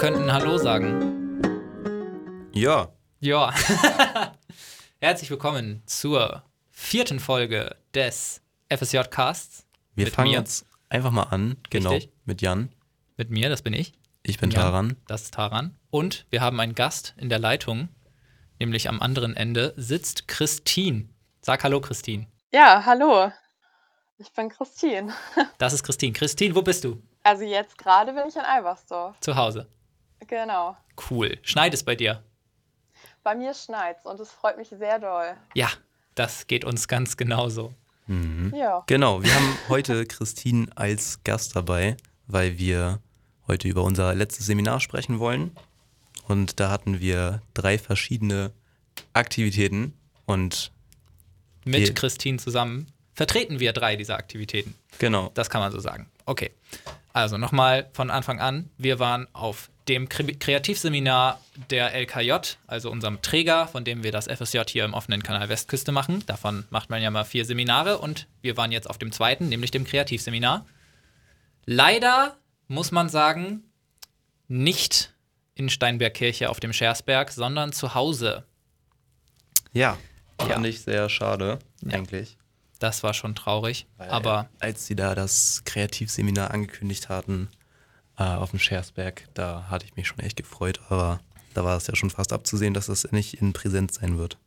könnten Hallo sagen. Ja. Ja. Herzlich willkommen zur vierten Folge des FSJ-Casts. Wir Mit fangen mir. jetzt einfach mal an. Genau. Richtig. Mit Jan. Mit mir, das bin ich. Ich bin Jan, Taran. Das ist Taran. Und wir haben einen Gast in der Leitung, nämlich am anderen Ende sitzt Christine. Sag Hallo, Christine. Ja, hallo. Ich bin Christine. Das ist Christine. Christine, wo bist du? Also jetzt gerade bin ich in Albersdorf. Zu Hause. Genau. Cool. Schneit es bei dir? Bei mir schneit's und es freut mich sehr doll. Ja, das geht uns ganz genauso. Mhm. Ja. Genau, wir haben heute Christine als Gast dabei, weil wir heute über unser letztes Seminar sprechen wollen. Und da hatten wir drei verschiedene Aktivitäten und Mit Christine zusammen vertreten wir drei dieser Aktivitäten. genau, Das kann man so sagen. Okay. Also nochmal von Anfang an. Wir waren auf dem Kre Kreativseminar der LKJ, also unserem Träger, von dem wir das FSJ hier im offenen Kanal Westküste machen. Davon macht man ja mal vier Seminare und wir waren jetzt auf dem zweiten, nämlich dem Kreativseminar. Leider muss man sagen, nicht in Steinbergkirche auf dem Schersberg, sondern zu Hause. ja, Ja. fand ich sehr schade, Ja. eigentlich. Das war schon traurig. Weil Aber als sie da das Kreativseminar angekündigt hatten äh, auf dem Schersberg, da hatte ich mich schon echt gefreut, aber da war es ja schon fast abzusehen, dass das nicht in Präsenz sein wird.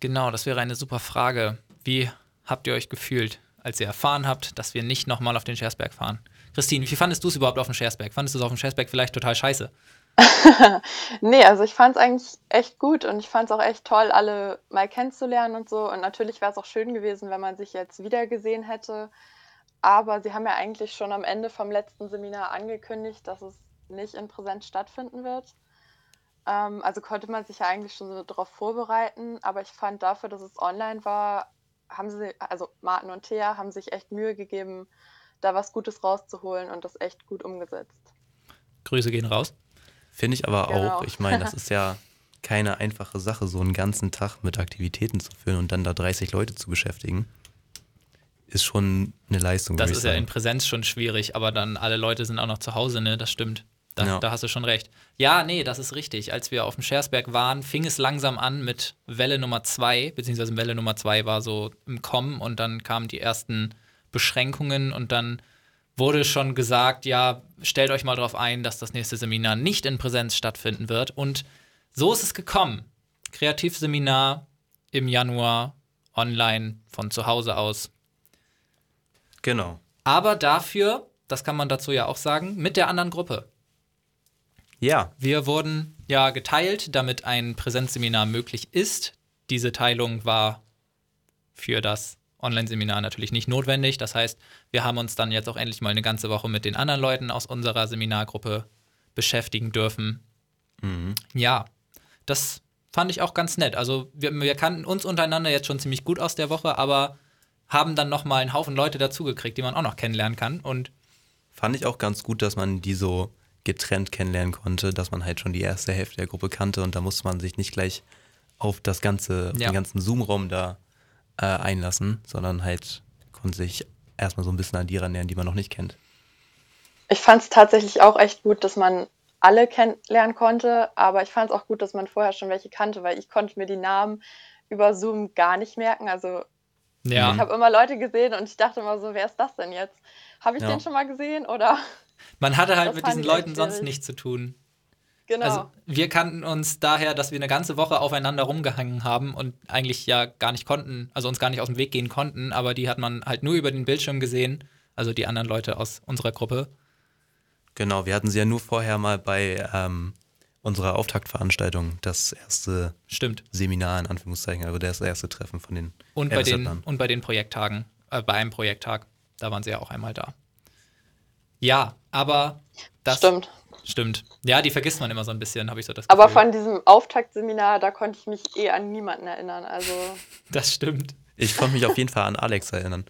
Genau, das wäre eine super Frage. Wie habt ihr euch gefühlt, als ihr erfahren habt, dass wir nicht nochmal auf den Schersberg fahren? Christine, wie fandest du es überhaupt auf dem Schersberg? Fandest du es auf dem Schersberg vielleicht total scheiße? Nee, also ich fand's eigentlich echt gut und ich fand's auch echt toll, alle mal kennenzulernen und so. Und natürlich wäre es auch schön gewesen, wenn man sich jetzt wieder gesehen hätte. Aber sie haben ja eigentlich schon am Ende vom letzten Seminar angekündigt, dass es nicht in Präsenz stattfinden wird. Ähm, also konnte man sich ja eigentlich schon so darauf vorbereiten. Aber ich fand dafür, dass es online war, haben sie, also Martin und Thea haben sich echt Mühe gegeben, da was Gutes rauszuholen und das echt gut umgesetzt. Grüße gehen raus. Finde ich aber Genau. auch, ich meine, das ist ja keine einfache Sache, so einen ganzen Tag mit Aktivitäten zu füllen und dann da 30 Leute zu beschäftigen. Ist schon eine Leistung. Das ist ja in. Präsenz schon schwierig, aber dann alle Leute sind auch noch zu Hause, ne? Das stimmt. Da, Ja. da hast du schon recht. Ja, nee, das ist richtig. Als wir auf dem Schersberg waren, fing es langsam an mit Welle Nummer zwei, beziehungsweise Welle Nummer zwei war so im Kommen und dann kamen die ersten Beschränkungen und dann wurde schon gesagt, ja, stellt euch mal darauf ein, dass das nächste Seminar nicht in Präsenz stattfinden wird. Und so ist es gekommen. Kreativseminar im Januar, online, von zu Hause aus. Genau. Aber dafür, das kann man dazu ja auch sagen, mit der anderen Gruppe. Ja, Wir wurden ja geteilt, damit ein Präsenzseminar möglich ist. Diese Teilung war für das Online-Seminar natürlich nicht notwendig. Das heißt, wir haben uns dann jetzt auch endlich mal eine ganze Woche mit den anderen Leuten aus unserer Seminargruppe beschäftigen dürfen. mhm. Ja, das fand ich auch ganz nett. Also wir, wir kannten uns untereinander jetzt schon ziemlich gut aus der Woche, aber haben dann noch mal einen Haufen Leute dazugekriegt, die man auch noch kennenlernen kann. Und fand ich auch ganz gut, dass man die so getrennt kennenlernen konnte, dass man halt schon die erste Hälfte der Gruppe kannte und da musste man sich nicht gleich auf das ganze, Ja. den ganzen Zoom-Raum da äh, einlassen, sondern halt konnte sich erstmal so ein bisschen an die ranlernen, die man noch nicht kennt. Ich fand es tatsächlich auch echt gut, dass man alle kennenlernen konnte, aber ich fand es auch gut, dass man vorher schon welche kannte, weil ich konnte mir die Namen über Zoom gar nicht merken. Also ja, ich habe immer Leute gesehen und ich dachte immer so, wer ist das denn jetzt? Habe ich Ja. den schon mal gesehen oder? man hatte halt das mit diesen Leuten sonst schwierig. nichts zu tun. Genau. Also wir kannten uns daher, dass wir eine ganze Woche aufeinander rumgehangen haben und eigentlich ja gar nicht konnten, also uns gar nicht aus dem Weg gehen konnten, aber die hat man halt nur über den Bildschirm gesehen, also die anderen Leute aus unserer Gruppe. Genau, wir hatten sie ja nur vorher mal bei ähm, unserer Auftaktveranstaltung, das erste Stimmt. Seminar in Anführungszeichen, also das erste Treffen von den Und bei den, und bei den Projekttagen, äh, bei einem Projekttag, da waren sie ja auch einmal da. Ja, aber das Stimmt. Stimmt. Ja, die vergisst man immer so ein bisschen, habe ich so das Aber Gefühl. von diesem Auftaktseminar, da konnte ich mich eh an niemanden erinnern. Also Das stimmt. Ich konnte mich auf jeden Fall an Alex erinnern.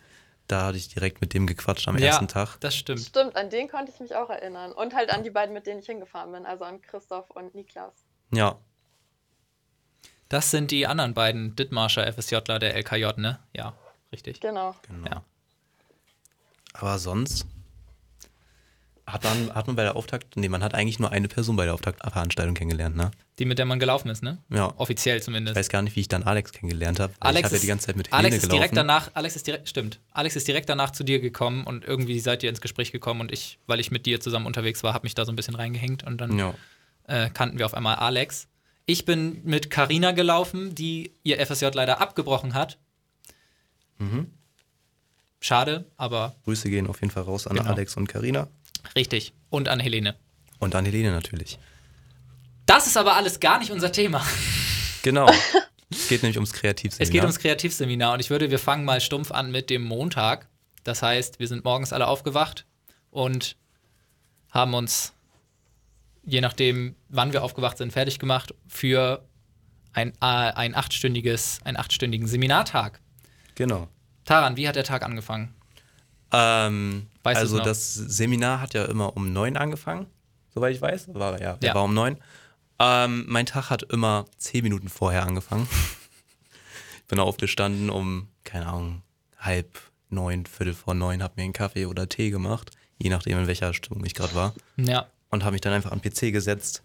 Da hatte ich direkt mit dem gequatscht am Ja. ersten Tag. Das stimmt. stimmt, an den konnte ich mich auch erinnern. Und halt an die beiden, mit denen ich hingefahren bin, also an Christoph und Niklas. Ja, Das sind die anderen beiden Dithmarscher FSJler der LKJ, ne? Ja, richtig. Genau. genau. Ja. Aber sonst hat man, hat man bei der Auftakt, nee, man hat eigentlich nur eine Person bei der Auftaktveranstaltung kennengelernt, ne? Die, mit der man gelaufen ist, ne? Ja. Offiziell Ich zumindest. weiß gar nicht, wie ich dann Alex kennengelernt habe. Alex ich habe ja ist- die ganze Zeit mit Alex Helene ist gelaufen. direkt danach, Alex ist direkt, stimmt. Alex ist direkt danach zu dir gekommen und irgendwie seid ihr ins Gespräch gekommen und ich, weil ich mit dir zusammen unterwegs war, habe mich da so ein bisschen reingehängt und dann Ja. äh, kannten wir auf einmal Alex. Ich bin mit Karina gelaufen, die ihr FSJ leider abgebrochen hat. Mhm. Schade, aber Grüße gehen auf jeden Fall raus an Genau. Alex und Karina richtig. Und an Helene. und an Helene natürlich. Das ist aber alles gar nicht unser Thema. Genau. es geht nämlich ums Kreativseminar. Es geht ums Kreativseminar und ich würde, wir fangen mal stumpf an mit dem Montag. Das heißt, wir sind morgens alle aufgewacht und haben uns, je nachdem, wann wir aufgewacht sind, fertig gemacht für ein, äh, ein achtstündiges, einen achtstündigen Seminartag. Genau. Taran, wie hat der Tag angefangen? Ähm, Weißt also das Seminar hat ja immer um neun angefangen, soweit ich weiß. War, ja, Ja. war um neun. Ähm, mein Tag hat immer zehn Minuten vorher angefangen. ich bin aufgestanden um, keine Ahnung, halb neun, viertel vor neun, habe mir einen Kaffee oder Tee gemacht, je nachdem, in welcher Stimmung ich gerade war. Ja, Und habe mich dann einfach an den PC gesetzt.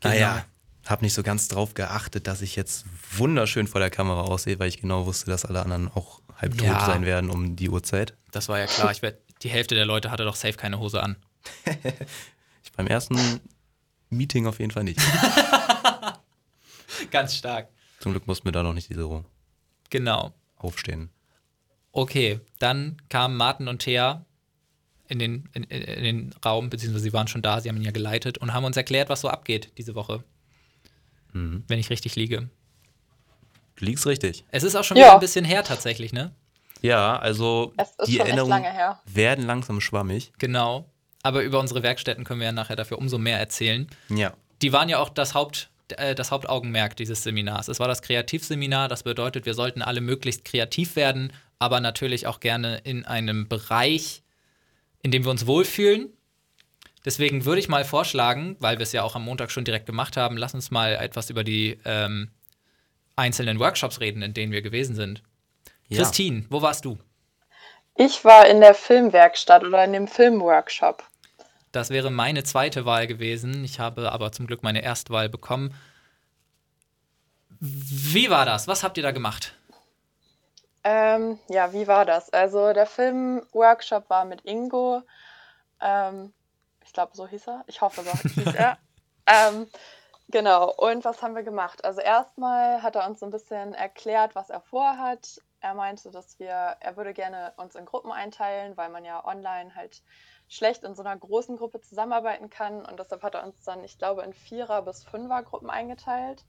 Genau. Naja, habe nicht so ganz drauf geachtet, dass ich jetzt wunderschön vor der Kamera aussehe, weil ich genau wusste, dass alle anderen auch halb tot Ja. sein werden um die Uhrzeit. das war ja klar. Ich werd, die Hälfte der Leute hatte doch safe keine Hose an. Ich beim ersten Meeting auf jeden Fall nicht. Ganz stark. Zum Glück mussten wir da noch nicht so Genau. aufstehen. Okay, dann kamen Martin und Thea in den, in, in den Raum, beziehungsweise sie waren schon da, sie haben ihn ja geleitet und haben uns erklärt, was so abgeht diese Woche. Mhm. Wenn ich richtig liege. Du liegst richtig. Es ist auch schon Ja. wieder ein bisschen her tatsächlich, ne? Ja, also die Erinnerungen lange her. werden langsam schwammig. Genau. Aber über unsere Werkstätten können wir ja nachher dafür umso mehr erzählen. Ja. Die waren ja auch das, Haupt, äh, das Hauptaugenmerk dieses Seminars. Es war das Kreativseminar, das bedeutet, wir sollten alle möglichst kreativ werden, aber natürlich auch gerne in einem Bereich, in dem wir uns wohlfühlen. Deswegen würde ich mal vorschlagen, weil wir es ja auch am Montag schon direkt gemacht haben, lass uns mal etwas über die ähm, einzelnen Workshops reden, in denen wir gewesen sind. ja. Christine, wo warst du? Ich war in der Filmwerkstatt oder in dem Filmworkshop. Das wäre meine zweite Wahl gewesen. Ich habe aber zum Glück meine Erstwahl bekommen. Wie war das? Was habt ihr da gemacht? Ähm, ja, wie war das? Also der Filmworkshop war mit Ingo. Ähm, ich glaube, so hieß er. Ich hoffe, so hieß er. ähm, genau. Und was haben wir gemacht? Also erstmal hat er uns so ein bisschen erklärt, was er vorhat. Er meinte, dass wir, er würde gerne uns in Gruppen einteilen, weil man ja online halt schlecht in so einer großen Gruppe zusammenarbeiten kann. Und deshalb hat er uns dann, ich glaube, in Vierer- bis Fünfer-Gruppen eingeteilt.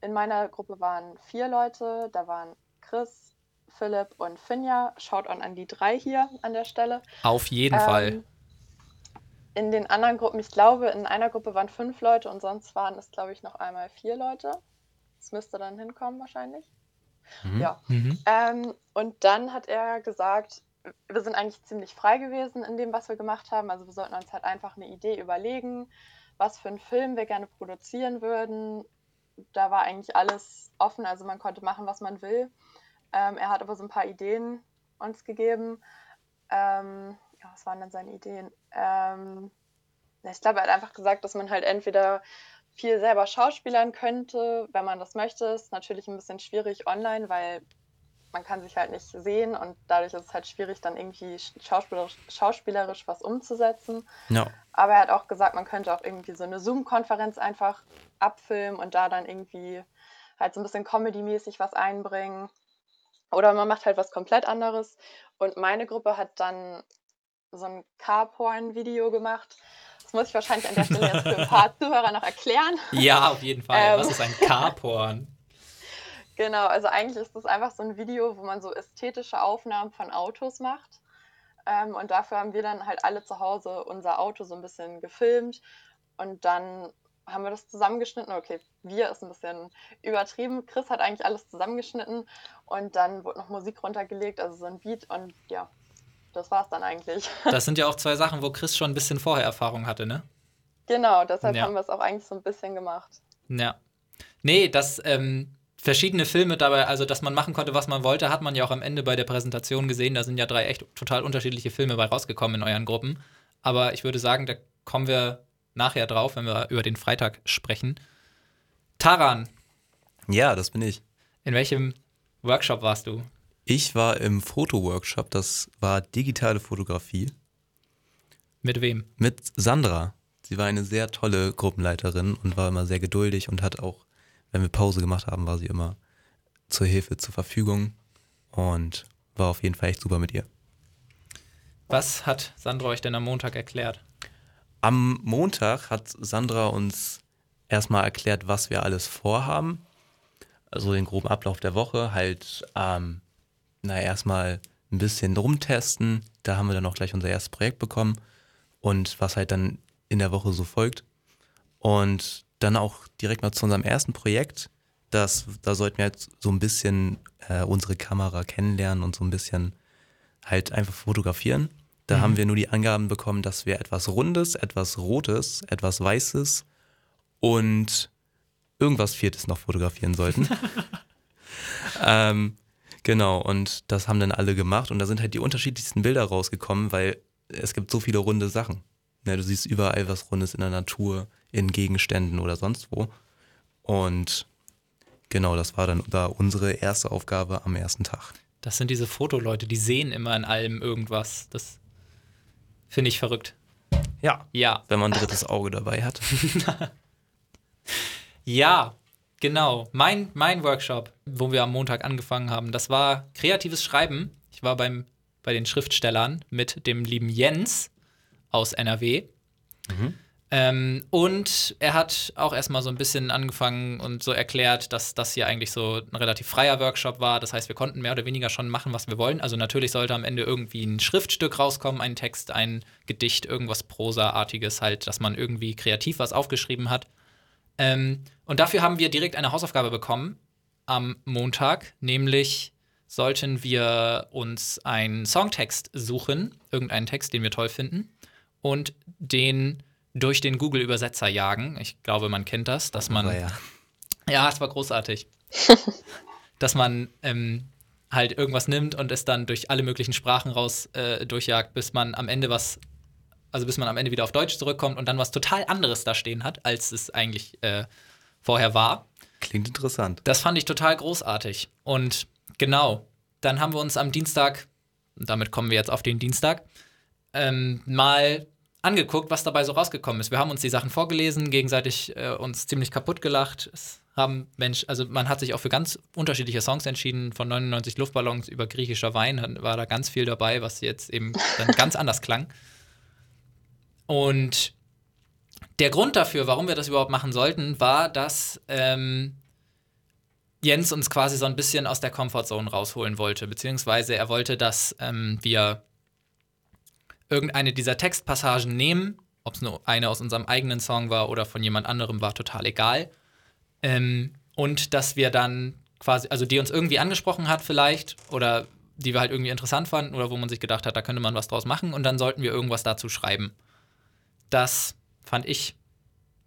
In meiner Gruppe waren vier Leute. Da waren Chris, Philipp und Finja. Schaut an die drei hier an der Stelle. Auf jeden Ähm, Fall. In den anderen Gruppen, ich glaube, in einer Gruppe waren fünf Leute und sonst waren es, glaube ich, noch einmal vier Leute. Das müsste dann hinkommen wahrscheinlich. Mhm. Ja. Mhm. Ähm, und dann hat er gesagt, wir sind eigentlich ziemlich frei gewesen in dem, was wir gemacht haben. Also wir sollten uns halt einfach eine Idee überlegen, was für einen Film wir gerne produzieren würden. Da war eigentlich alles offen, also man konnte machen, was man will. Ähm, er hat aber so ein paar Ideen uns gegeben. Ähm, ja, was waren denn seine Ideen? Ähm, ich glaube, er hat einfach gesagt, dass man halt entweder viel selber schauspielern könnte, wenn man das möchte. Ist natürlich ein bisschen schwierig online, weil man kann sich halt nicht sehen und dadurch ist es halt schwierig, dann irgendwie schauspielerisch, schauspielerisch was umzusetzen. Ja. Aber er hat auch gesagt, man könnte auch irgendwie so eine Zoom-Konferenz einfach abfilmen und da dann irgendwie halt so ein bisschen Comedy-mäßig was einbringen. Oder man macht halt was komplett anderes. Und meine Gruppe hat dann so ein Carporn-Video gemacht. Das muss ich wahrscheinlich an der Stelle jetzt für ein paar Zuhörer noch erklären. Ja, auf jeden Fall. Ähm. Was ist ein Carporn? Genau, also eigentlich ist das einfach so ein Video, wo man so ästhetische Aufnahmen von Autos macht. Ähm, und dafür haben wir dann halt alle zu Hause unser Auto so ein bisschen gefilmt. Und dann haben wir das zusammengeschnitten. Okay, wir ist ein bisschen übertrieben. Chris hat eigentlich alles zusammengeschnitten. Und dann wurde noch Musik runtergelegt, also so ein Beat. Und ja, das war's dann eigentlich. Das sind ja auch zwei Sachen, wo Chris schon ein bisschen vorher Erfahrung hatte, ne? genau, deshalb Ja. haben wir es auch eigentlich so ein bisschen gemacht. Ja. Nee, dass ähm, verschiedene Filme dabei, also dass man machen konnte, was man wollte, hat man ja auch am Ende bei der Präsentation gesehen. Da sind ja drei echt total unterschiedliche Filme bei rausgekommen in euren Gruppen. aber ich würde sagen, da kommen wir nachher drauf, wenn wir über den Freitag sprechen. Taran, Ja, das bin ich. in welchem Workshop warst du? Ich war im Fotoworkshop, das war digitale Fotografie Mit wem? mit Sandra. Sie war eine sehr tolle Gruppenleiterin und war immer sehr geduldig und hat auch, wenn wir Pause gemacht haben, war sie immer zur Hilfe zur Verfügung und war auf jeden Fall echt super mit ihr. Was hat Sandra euch denn am Montag erklärt? Am Montag hat Sandra uns erstmal erklärt, was wir alles vorhaben. Also den groben Ablauf der Woche, halt, ähm, na, erstmal ein bisschen rumtesten. Da haben wir dann auch gleich unser erstes Projekt bekommen und was halt dann in der Woche so folgt. Und dann auch direkt mal zu unserem ersten Projekt. Das, da sollten wir jetzt so ein bisschen äh, unsere Kamera kennenlernen und so ein bisschen halt einfach fotografieren. Da haben wir nur die Angaben bekommen, dass wir etwas Rundes, etwas Rotes, etwas Weißes und irgendwas Viertes noch fotografieren sollten. ähm, genau, und das haben dann alle gemacht und da sind halt die unterschiedlichsten Bilder rausgekommen, weil es gibt so viele runde Sachen. Ja, du siehst überall was Rundes in der Natur, in Gegenständen oder sonst wo. Und genau, das war dann da unsere erste Aufgabe am ersten Tag. Das sind diese Fotoleute, die sehen immer in allem irgendwas. Das finde ich verrückt. Ja, Ja, wenn man ein drittes Auge dabei hat. ja, genau. Mein, mein Workshop, wo wir am Montag angefangen haben, das war kreatives Schreiben. Ich war beim, bei den Schriftstellern mit dem lieben Jens aus NRW. Ähm, und er hat auch erstmal so ein bisschen angefangen und so erklärt, dass das hier eigentlich so ein relativ freier Workshop war. Das heißt, wir konnten mehr oder weniger schon machen, was wir wollen. Also natürlich sollte am Ende irgendwie ein Schriftstück rauskommen, ein Text, ein Gedicht, irgendwas Prosaartiges halt, dass man irgendwie kreativ was aufgeschrieben hat. Ähm, und dafür haben wir direkt eine Hausaufgabe bekommen am Montag, nämlich sollten wir uns einen Songtext suchen, irgendeinen Text, den wir toll finden, und den durch den Google-Übersetzer jagen. Ich glaube, man kennt das, dass man. Ja. Ja, es war großartig. dass man ähm, halt irgendwas nimmt und es dann durch alle möglichen Sprachen raus äh, durchjagt, bis man am Ende was, also bis man am Ende wieder auf Deutsch zurückkommt und dann was total anderes da stehen hat, als es eigentlich äh, vorher war. Klingt interessant. Das fand ich total großartig. Und genau, dann haben wir uns am Dienstag, und damit kommen wir jetzt auf den Dienstag, ähm, mal angeguckt, was dabei so rausgekommen ist. Wir haben uns die Sachen vorgelesen, gegenseitig äh, uns ziemlich kaputt gelacht. Es haben Mensch, also man hat sich auch für ganz unterschiedliche Songs entschieden, von 99 Luftballons über griechischer Wein war da ganz viel dabei, was jetzt eben dann ganz anders klang. Und der Grund dafür, warum wir das überhaupt machen sollten, war, dass ähm, Jens uns quasi so ein bisschen aus der Comfortzone rausholen wollte, beziehungsweise er wollte, dass ähm, wir irgendeine dieser Textpassagen nehmen, ob es nur eine aus unserem eigenen Song war oder von jemand anderem, war total egal. Ähm, und dass wir dann quasi, also die uns irgendwie angesprochen hat vielleicht oder die wir halt irgendwie interessant fanden oder wo man sich gedacht hat, da könnte man was draus machen und dann sollten wir irgendwas dazu schreiben. Das fand ich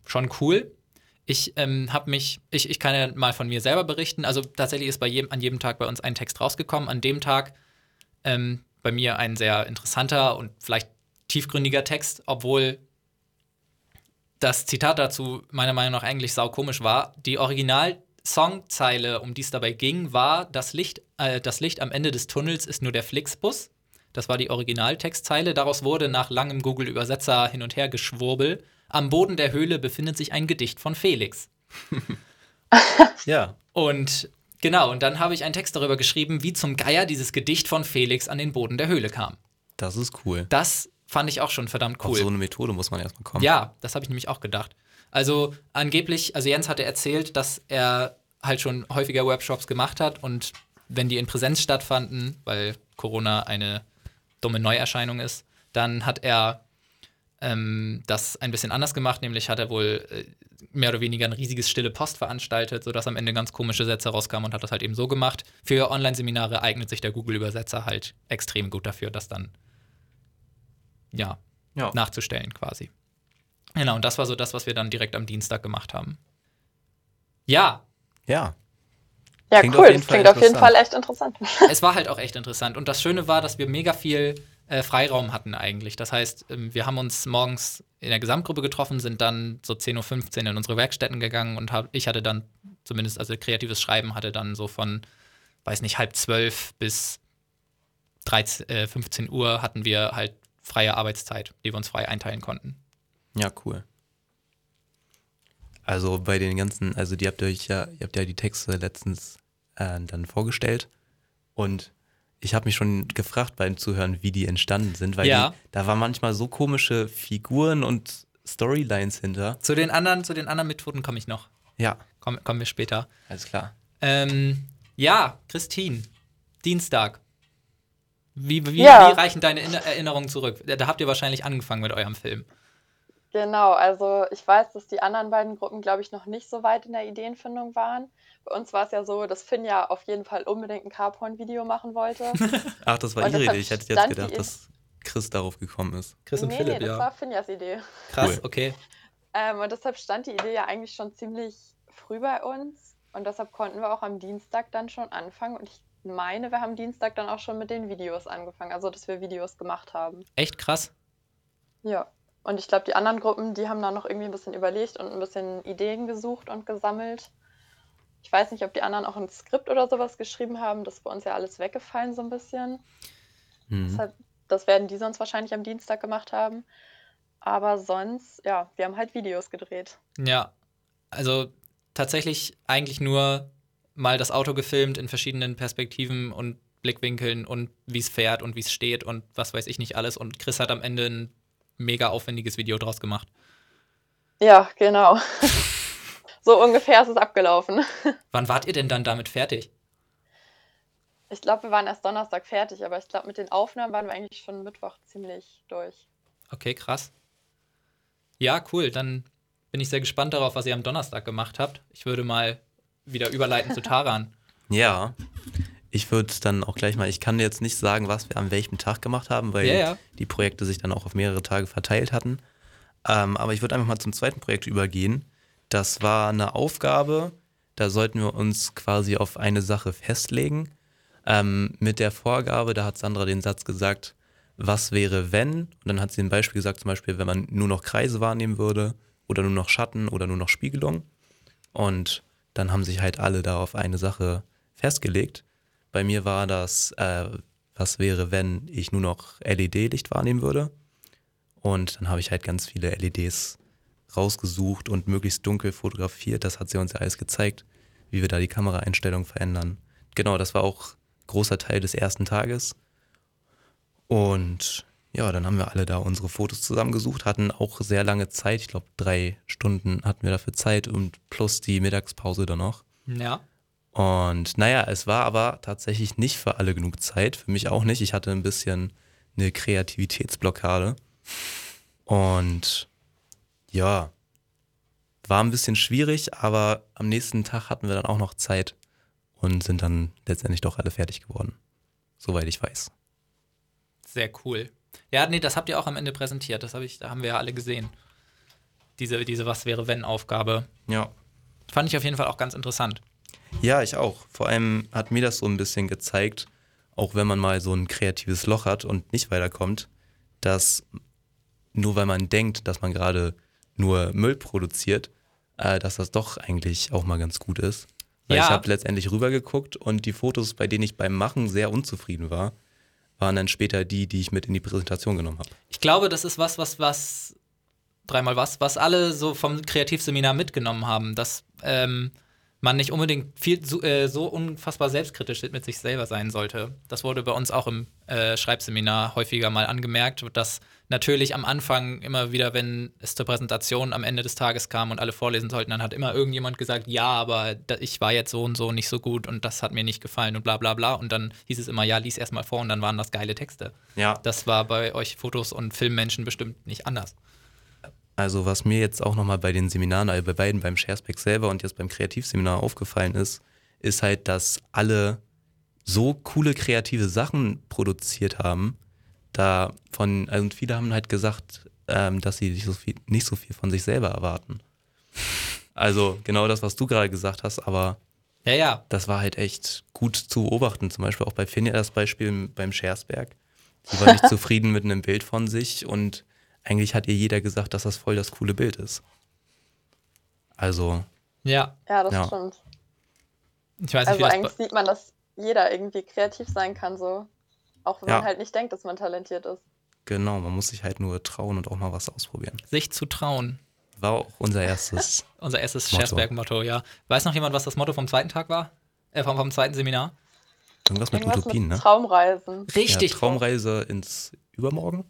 schon cool. Ich ähm, habe mich, ich, ich kann ja mal von mir selber berichten. Also tatsächlich ist bei jedem, an jedem Tag bei uns ein Text rausgekommen. An dem Tag ähm, bei mir ein sehr interessanter und vielleicht tiefgründiger Text, obwohl das Zitat dazu meiner Meinung nach eigentlich saukomisch war. Die Original-Songzeile, um die es dabei ging, war: das Licht, äh, das Licht am Ende des Tunnels ist nur der Flixbus. Das war die Originaltextzeile. Daraus wurde nach langem Google-Übersetzer hin und her geschwurbel. Am Boden der Höhle befindet sich ein Gedicht von Felix. Ja, Und genau, und dann habe ich einen Text darüber geschrieben, wie zum Geier dieses Gedicht von Felix an den Boden der Höhle kam. das ist cool. Das fand ich auch schon verdammt Auf cool. so eine Methode muss man erstmal kommen. Ja, das habe ich nämlich auch gedacht. Also angeblich, also Jens hatte erzählt, dass er halt schon häufiger Webshops gemacht hat und wenn die in Präsenz stattfanden, weil Corona eine dumme Neuerscheinung ist, dann hat er ähm, das ein bisschen anders gemacht, nämlich hat er wohl äh, mehr oder weniger ein riesiges stille Post veranstaltet, sodass am Ende ganz komische Sätze rauskamen und hat das halt eben so gemacht. Für Online-Seminare eignet sich der Google-Übersetzer halt extrem gut dafür, das dann ja, Ja. nachzustellen quasi. Genau, und das war so das, was wir dann direkt am Dienstag gemacht haben. Ja, Ja, Ja, Klingt auf cool. jeden Das klingt auf jeden. Fall echt interessant. es war halt auch echt interessant. Und das Schöne war, dass wir mega viel äh, Freiraum hatten eigentlich. Das heißt, ähm, wir haben uns morgens in der Gesamtgruppe getroffen, sind dann so 10.15 Uhr in unsere Werkstätten gegangen und hab, ich hatte dann zumindest, also kreatives Schreiben hatte dann so von, weiß nicht, halb zwölf bis 13, äh, 15 Uhr hatten wir halt freie Arbeitszeit, die wir uns frei einteilen konnten. Ja, cool. Also bei den ganzen, also die habt ihr euch ja, ihr habt ja die Texte letztens äh, dann vorgestellt und ich habe mich schon gefragt beim Zuhören, wie die entstanden sind, weil Ja. die, da waren manchmal so komische Figuren und Storylines hinter. Zu den anderen, zu den anderen Methoden komme ich noch. Ja, Komm, kommen wir später. alles klar. Ähm, ja, Christine, Dienstag. Wie, wie, Ja. wie reichen deine Inner- Erinnerungen zurück? Da da habt ihr wahrscheinlich angefangen mit eurem Film. Genau, also ich weiß, dass die anderen beiden Gruppen, glaube ich, noch nicht so weit in der Ideenfindung waren. Bei uns war es ja so, dass Finn ja auf jeden Fall unbedingt ein Carporn-Video machen wollte. Ach, das war Und ihre Idee. Ich hätte jetzt gedacht, dass Chris darauf gekommen ist. Chris und nee, Philipp, nee, das ja. war Finjas Idee. Krass, Cool. okay. Ähm, und deshalb stand die Idee ja eigentlich schon ziemlich früh bei uns. Und deshalb konnten wir auch am Dienstag dann schon anfangen. Und ich meine, wir haben Dienstag dann auch schon mit den Videos angefangen. Also, dass wir Videos gemacht haben. Echt krass. Ja. Und ich glaube, die anderen Gruppen, die haben dann noch irgendwie ein bisschen überlegt und ein bisschen Ideen gesucht und gesammelt. Ich weiß nicht, ob die anderen auch ein Skript oder sowas geschrieben haben. Das ist bei uns ja alles weggefallen so ein bisschen. Mhm. Deshalb, das werden die sonst wahrscheinlich am Dienstag gemacht haben. Aber sonst, ja, wir haben halt Videos gedreht. Ja, also tatsächlich eigentlich nur mal das Auto gefilmt in verschiedenen Perspektiven und Blickwinkeln und wie es fährt und wie es steht und was weiß ich nicht alles. Und Chris hat am Ende ein mega aufwendiges Video draus gemacht. Ja, genau. so ungefähr ist es abgelaufen. Wann wart ihr denn dann damit fertig? Ich glaube, wir waren erst Donnerstag fertig, aber ich glaube, mit den Aufnahmen waren wir eigentlich schon Mittwoch ziemlich durch. Okay, krass. Ja, cool. Dann bin ich sehr gespannt darauf, was ihr am Donnerstag gemacht habt. Ich würde mal wieder überleiten zu Taran. Ja, ich würde dann auch gleich mal, ich kann jetzt nicht sagen, was wir an welchem Tag gemacht haben, weil Ja, ja. die Projekte sich dann auch auf mehrere Tage verteilt hatten. Ähm, aber ich würde einfach mal zum zweiten Projekt übergehen. Das war eine Aufgabe, da sollten wir uns quasi auf eine Sache festlegen. Ähm, mit der Vorgabe, da hat Sandra den Satz gesagt, was wäre wenn? Und dann hat sie ein Beispiel gesagt, zum Beispiel, wenn man nur noch Kreise wahrnehmen würde oder nur noch Schatten oder nur noch Spiegelung. Und dann haben sich halt alle da auf eine Sache festgelegt. Bei mir war das, äh, was wäre, wenn ich nur noch LED-Licht wahrnehmen würde. Und dann habe ich halt ganz viele LEDs rausgesucht und möglichst dunkel fotografiert. Das hat sie uns ja alles gezeigt, wie wir da die Kameraeinstellung verändern. Genau, das war auch großer Teil des ersten Tages. Und ja, dann haben wir alle da unsere Fotos zusammengesucht, hatten auch sehr lange Zeit. Ich glaube, drei Stunden hatten wir dafür Zeit und plus die Mittagspause dann noch. Ja. Und naja, es war aber tatsächlich nicht für alle genug Zeit, für mich auch nicht. Ich hatte ein bisschen eine Kreativitätsblockade. Und ja, war ein bisschen schwierig, aber am nächsten Tag hatten wir dann auch noch Zeit und sind dann letztendlich doch alle fertig geworden. Soweit ich weiß. Sehr cool. Ja, nee, das habt ihr auch am Ende präsentiert. Das hab ich, da haben wir ja alle gesehen. Diese, diese Was wäre wenn Aufgabe. Ja. Fand ich auf jeden Fall auch ganz interessant. Ja, ich auch. Vor allem hat mir das so ein bisschen gezeigt, auch wenn man mal so ein kreatives Loch hat und nicht weiterkommt, dass nur weil man denkt, dass man gerade nur Müll produziert, äh, dass das doch eigentlich auch mal ganz gut ist. Weil Ja. ich habe letztendlich rübergeguckt und die Fotos, bei denen ich beim Machen sehr unzufrieden war, waren dann später die, die ich mit in die Präsentation genommen habe. Ich glaube, das ist was, was, was, dreimal was, was alle so vom Kreativseminar mitgenommen haben, dass ähm, man nicht unbedingt viel so, äh, so unfassbar selbstkritisch mit sich selber sein sollte. Das wurde bei uns auch im äh, Schreibseminar häufiger mal angemerkt, dass natürlich am Anfang immer wieder, wenn es zur Präsentation am Ende des Tages kam und alle vorlesen sollten, dann hat immer irgendjemand gesagt, ja, aber ich war jetzt so und so nicht so gut und das hat mir nicht gefallen und bla bla bla. Und dann hieß es immer, ja, lies erst mal vor und dann waren das geile Texte. Ja. Das war bei euch Fotos- und Filmmenschen bestimmt nicht anders. Also was mir jetzt auch nochmal bei den Seminaren, also bei beiden, beim Sharespack selber und jetzt beim Kreativseminar aufgefallen ist, ist halt, dass alle so coole kreative Sachen produziert haben. Da von, also viele haben halt gesagt, ähm, dass sie nicht so, viel, nicht so viel von sich selber erwarten. Also genau das, was du gerade gesagt hast, aber Ja, ja. das war halt echt gut zu beobachten. Zum Beispiel auch bei Finja das Beispiel beim Schersberg. Sie war nicht zufrieden mit einem Bild von sich und eigentlich hat ihr jeder gesagt, dass das voll das coole Bild ist. Also, Ja, Ja, das Ja. stimmt. ich weiß nicht, Also eigentlich sieht man, dass jeder irgendwie kreativ sein kann, so. Auch wenn Ja. man halt nicht denkt, dass man talentiert ist. genau, man muss sich halt nur trauen und auch mal was ausprobieren. sich zu trauen. War auch unser erstes. Unser erstes Motto. Scherzberg-Motto, ja. Weiß noch jemand, was das Motto vom zweiten Tag war? Äh, vom, vom zweiten Seminar? Irgendwas mit Irgendwas Utopien, mit ne? Traumreisen. Richtig. Ja, Traumreise ins Übermorgen?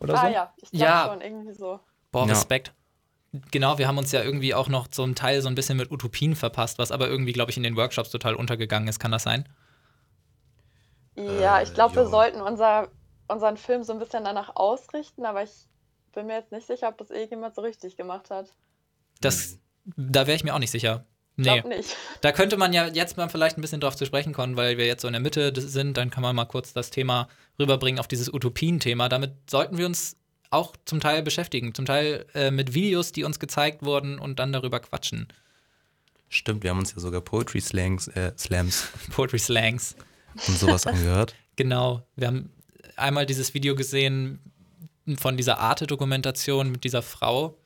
Oder Ah so? ja, ich glaube Ja. schon, irgendwie so. Boah, Ja. Respekt. Genau, wir haben uns ja irgendwie auch noch so einen Teil so ein bisschen mit Utopien verpasst, was aber irgendwie, glaube ich, in den Workshops total untergegangen ist. Kann das sein? Ja, Äh, ich glaube, wir ja. sollten unser, unseren Film so ein bisschen danach ausrichten, aber ich bin mir jetzt nicht sicher, ob das irgendjemand so richtig gemacht hat. Das, Da wäre ich mir auch nicht sicher. Ich Nee. glaube nicht. Da könnte man ja jetzt mal vielleicht ein bisschen drauf zu sprechen kommen, weil wir jetzt so in der Mitte sind, dann kann man mal kurz das Thema rüberbringen auf dieses Utopien-Thema. Damit sollten wir uns auch zum Teil beschäftigen, zum Teil äh, mit Videos, die uns gezeigt wurden und dann darüber quatschen. Stimmt, wir haben uns ja sogar Poetry Slangs, äh, Slams Poetry Slangs. und sowas angehört. Genau. Wir haben einmal dieses Video gesehen von dieser Arte-Dokumentation mit dieser Frau,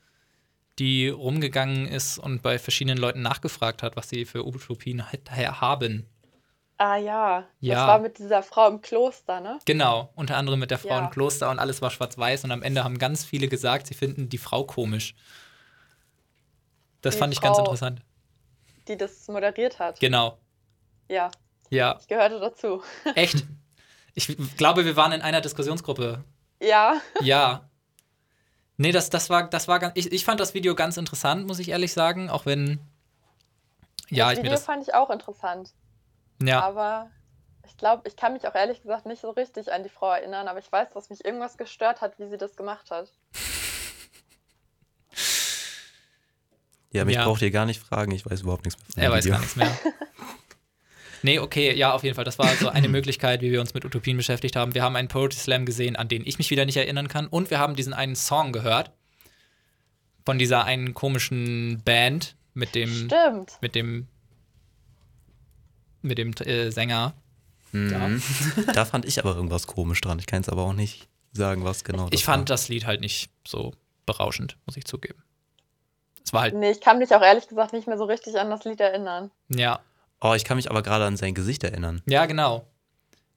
die rumgegangen ist und bei verschiedenen Leuten nachgefragt hat, was sie für Utopien halt haben. Ah ja, Ja. das war mit dieser Frau im Kloster, ne? Genau, unter anderem mit der Frau Ja. im Kloster und alles war schwarz-weiß und am Ende haben ganz viele gesagt, sie finden die Frau komisch. Das Die fand ich ganz Frau- interessant. Die das moderiert hat. Genau. Ja, Ja, ich gehörte dazu. echt. Ich glaube, wir waren in einer Diskussionsgruppe. Ja, Ja. Nee, das, das war, das war ganz. Ich, ich fand das Video ganz interessant, muss ich ehrlich sagen, auch wenn. Ja, das ich mir Video das. fand ich auch interessant. Ja, Aber ich glaube, ich kann mich auch ehrlich gesagt nicht so richtig an die Frau erinnern, aber ich weiß, dass mich irgendwas gestört hat, wie sie das gemacht hat. Ja, mich Ja. braucht ihr gar nicht fragen, ich weiß überhaupt nichts mehr von er weiß Video. gar nichts mehr. Nee, okay, ja, auf jeden Fall. Das war so eine Möglichkeit, wie wir uns mit Utopien beschäftigt haben. Wir haben einen Poetry Slam gesehen, an den ich mich wieder nicht erinnern kann. Und wir haben diesen einen Song gehört. Von dieser einen komischen Band mit dem. Stimmt. Mit dem. Mit dem äh, Sänger. Mhm. da fand ich aber irgendwas komisch dran. Ich kann es aber auch nicht sagen, was genau das Ich fand war. das Lied halt nicht so berauschend, muss ich zugeben. Es war halt, Nee, ich kann mich auch ehrlich gesagt nicht mehr so richtig an das Lied erinnern. ja, Oh, ich kann mich aber gerade an sein Gesicht erinnern. ja, genau.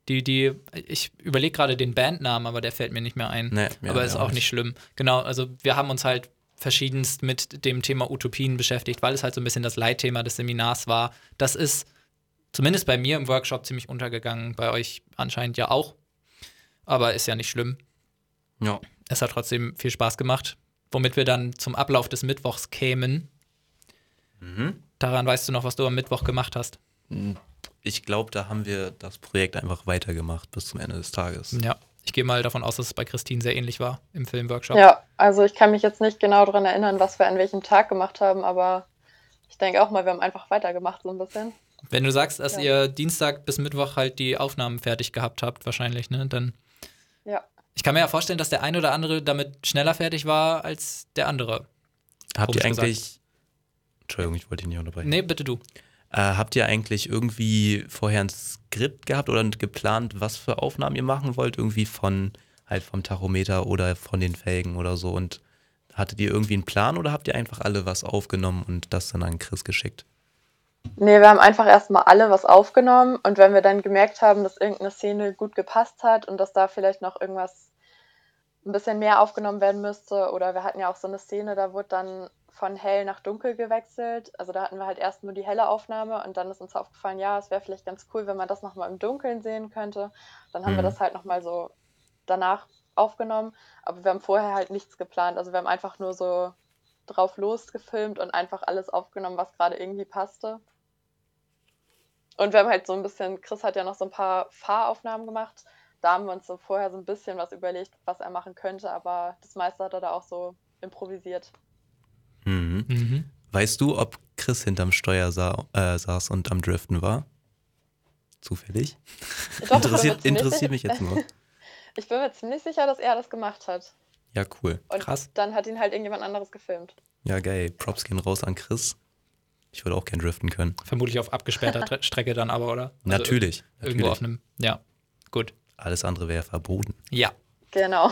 Die, die, ich überlege gerade den Bandnamen, aber der fällt mir nicht mehr ein. Nee, mir aber ist auch nicht schlimm. Genau, also wir haben uns halt verschiedenst mit dem Thema Utopien beschäftigt, weil es halt so ein bisschen das Leitthema des Seminars war. Das ist zumindest bei mir im Workshop ziemlich untergegangen, bei euch anscheinend ja auch. Aber ist ja nicht schlimm. Ja. Es hat trotzdem viel Spaß gemacht. Womit wir dann zum Ablauf des Mittwochs kämen. Mhm. Daran weißt du noch, was du am Mittwoch gemacht hast. Ich glaube, da haben wir das Projekt einfach weitergemacht bis zum Ende des Tages. Ja. Ich gehe mal davon aus, dass es bei Christine sehr ähnlich war im Filmworkshop. Ja, also ich kann mich jetzt nicht genau daran erinnern, was wir an welchem Tag gemacht haben, aber ich denke auch mal, wir haben einfach weitergemacht so ein bisschen. Wenn du sagst, dass Ja. ihr Dienstag bis Mittwoch halt die Aufnahmen fertig gehabt habt, wahrscheinlich, ne? Dann. Ja. Ich kann mir ja vorstellen, dass der ein oder andere damit schneller fertig war als der andere. Habt ihr eigentlich. Entschuldigung, ich wollte dich nicht unterbrechen. Nee, bitte du. Äh, habt ihr eigentlich irgendwie vorher ein Skript gehabt oder geplant, was für Aufnahmen ihr machen wollt? Irgendwie von halt vom Tachometer oder von den Felgen oder so? Und hattet ihr irgendwie einen Plan oder habt ihr einfach alle was aufgenommen und das dann an Chris geschickt? Nee, wir haben einfach erstmal alle was aufgenommen und wenn wir dann gemerkt haben, dass irgendeine Szene gut gepasst hat und dass da vielleicht noch irgendwas ein bisschen mehr aufgenommen werden müsste oder wir hatten ja auch so eine Szene, da wurde dann von hell nach dunkel gewechselt. Also da hatten wir halt erst nur die helle Aufnahme und dann ist uns aufgefallen, ja, es wäre vielleicht ganz cool, wenn man das nochmal im Dunkeln sehen könnte. Dann haben wir Mhm. das halt nochmal so danach aufgenommen, aber wir haben vorher halt nichts geplant. Also wir haben einfach nur so drauf losgefilmt und einfach alles aufgenommen, was gerade irgendwie passte. Und wir haben halt so ein bisschen, Chris hat ja noch so ein paar Fahraufnahmen gemacht. Da haben wir uns so vorher so ein bisschen was überlegt, was er machen könnte, aber das meiste hat er da auch so improvisiert. Mhm. Mhm. Weißt du, ob Chris hinterm Steuer sa äh, saß und am Driften war? Zufällig? Doch, interessiert, interessiert mich jetzt nur. Ich bin mir ziemlich sicher, dass er das gemacht hat. Ja, cool. Und Krass. dann hat ihn halt irgendjemand anderes gefilmt. Ja, geil. Props gehen raus an Chris. Ich würde auch gern driften können. Vermutlich auf abgesperrter Tre- Strecke dann aber, oder? Also natürlich. Irgendwo natürlich. auf einem. Ja, gut. Alles andere wäre verboten. Ja. Genau.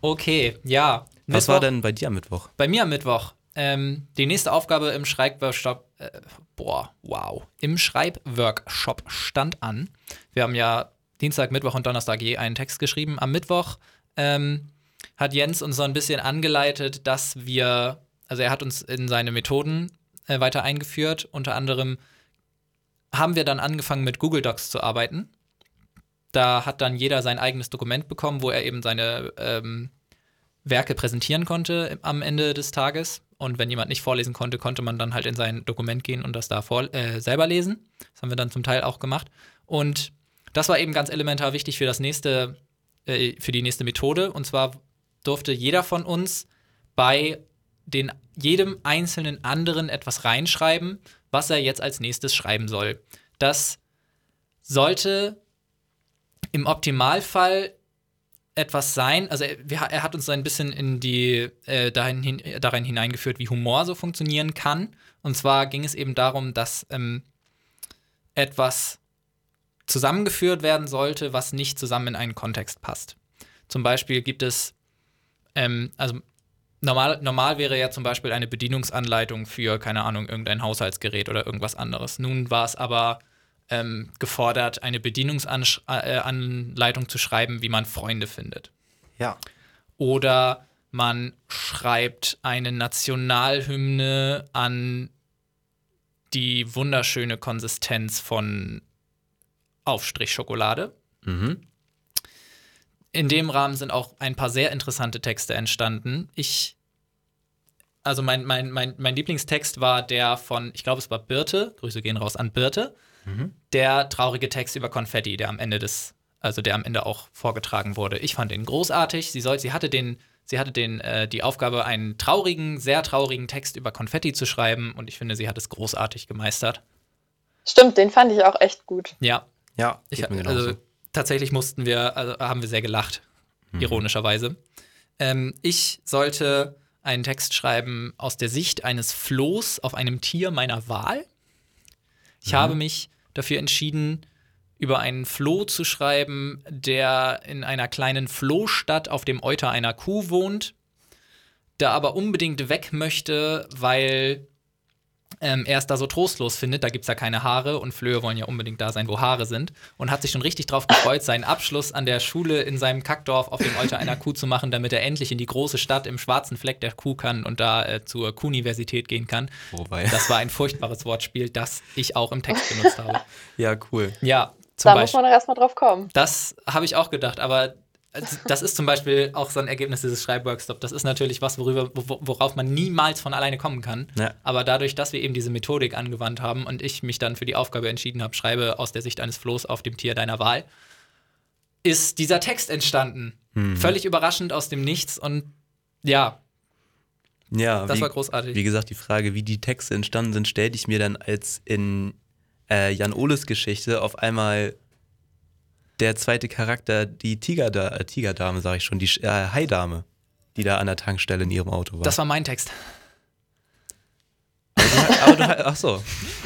Okay, ja. Was Mittwoch- war denn bei dir am Mittwoch? Bei mir am Mittwoch. Ähm, die nächste Aufgabe im Schreibworkshop, äh, boah, wow, im Schreibworkshop stand an. Wir haben ja Dienstag, Mittwoch und Donnerstag je einen Text geschrieben. Am Mittwoch ähm, hat Jens uns so ein bisschen angeleitet, dass wir, also er hat uns in seine Methoden äh, weiter eingeführt. Unter anderem haben wir dann angefangen mit Google Docs zu arbeiten. Da hat dann jeder sein eigenes Dokument bekommen, wo er eben seine ähm, Werke präsentieren konnte am Ende des Tages. Und wenn jemand nicht vorlesen konnte, konnte man dann halt in sein Dokument gehen und das da vor, äh, selber lesen. Das haben wir dann zum Teil auch gemacht. Und das war eben ganz elementar wichtig für das nächste, äh, für die nächste Methode. Und zwar durfte jeder von uns bei den, jedem einzelnen anderen etwas reinschreiben, was er jetzt als nächstes schreiben soll. Das sollte im Optimalfall etwas sein, also er, er hat uns so ein bisschen in die, äh, dahin, hin, darin hineingeführt, wie Humor so funktionieren kann. Und zwar ging es eben darum, dass ähm, etwas zusammengeführt werden sollte, was nicht zusammen in einen Kontext passt. Zum Beispiel gibt es, ähm, also normal, normal wäre ja zum Beispiel eine Bedienungsanleitung für, keine Ahnung, irgendein Haushaltsgerät oder irgendwas anderes. Nun war es aber ähm, gefordert, eine Bedienungsanleitung zu schreiben, wie man Freunde findet. Ja. Oder man schreibt eine Nationalhymne an die wunderschöne Konsistenz von Aufstrichschokolade. Mhm. In dem Rahmen sind auch ein paar sehr interessante Texte entstanden. Ich, also mein, mein, mein, mein Lieblingstext war der von, ich glaube, es war Birte, Grüße gehen raus an Birte, der traurige Text über Konfetti, der am Ende des, also der am Ende auch vorgetragen wurde. Ich fand ihn großartig. Sie, soll, sie hatte den, sie hatte den, äh, die Aufgabe, einen traurigen, sehr traurigen Text über Konfetti zu schreiben und ich finde, sie hat es großartig gemeistert. Stimmt, den fand ich auch echt gut. Ja, Ja, ich, geht mir genauso. also tatsächlich mussten wir, also haben wir sehr gelacht, ironischerweise. Ähm, ich sollte einen Text schreiben aus der Sicht eines Flohs auf einem Tier meiner Wahl. Ich habe mich dafür entschieden, über einen Floh zu schreiben, der in einer kleinen Flohstadt auf dem Euter einer Kuh wohnt, da aber unbedingt weg möchte, weil ähm, er es da so trostlos findet. Da gibt es ja keine Haare und Flöhe wollen ja unbedingt da sein, wo Haare sind. Und hat sich schon richtig drauf gefreut, seinen Abschluss an der Schule in seinem Kackdorf auf dem Euter einer Kuh zu machen, damit er endlich in die große Stadt im schwarzen Fleck der Kuh kann und da äh, zur Kuhuniversität gehen kann. Wobei. Das war ein furchtbares Wortspiel, das ich auch im Text benutzt habe. ja, cool. Ja, zum Da muss Beispiel. man doch erstmal drauf kommen. Das habe ich auch gedacht, aber das ist zum Beispiel auch so ein Ergebnis dieses Schreibworkshops. Das ist natürlich was, worüber, wo- worauf man niemals von alleine kommen kann. Ja. Aber dadurch, dass wir eben diese Methodik angewandt haben und ich mich dann für die Aufgabe entschieden habe, schreibe aus der Sicht eines Flohs auf dem Tier deiner Wahl, ist dieser Text entstanden. Völlig überraschend aus dem Nichts und ja, Ja, das wie, war großartig. wie gesagt, die Frage, wie die Texte entstanden sind, stellte ich mir dann, als in äh, Jan Oles Geschichte auf einmal der zweite Charakter, die Tigerda äh, Tigerdame, sag ich schon, die äh, Haidame, die da an der Tankstelle in ihrem Auto war. Das war mein Text. aber du, ach so,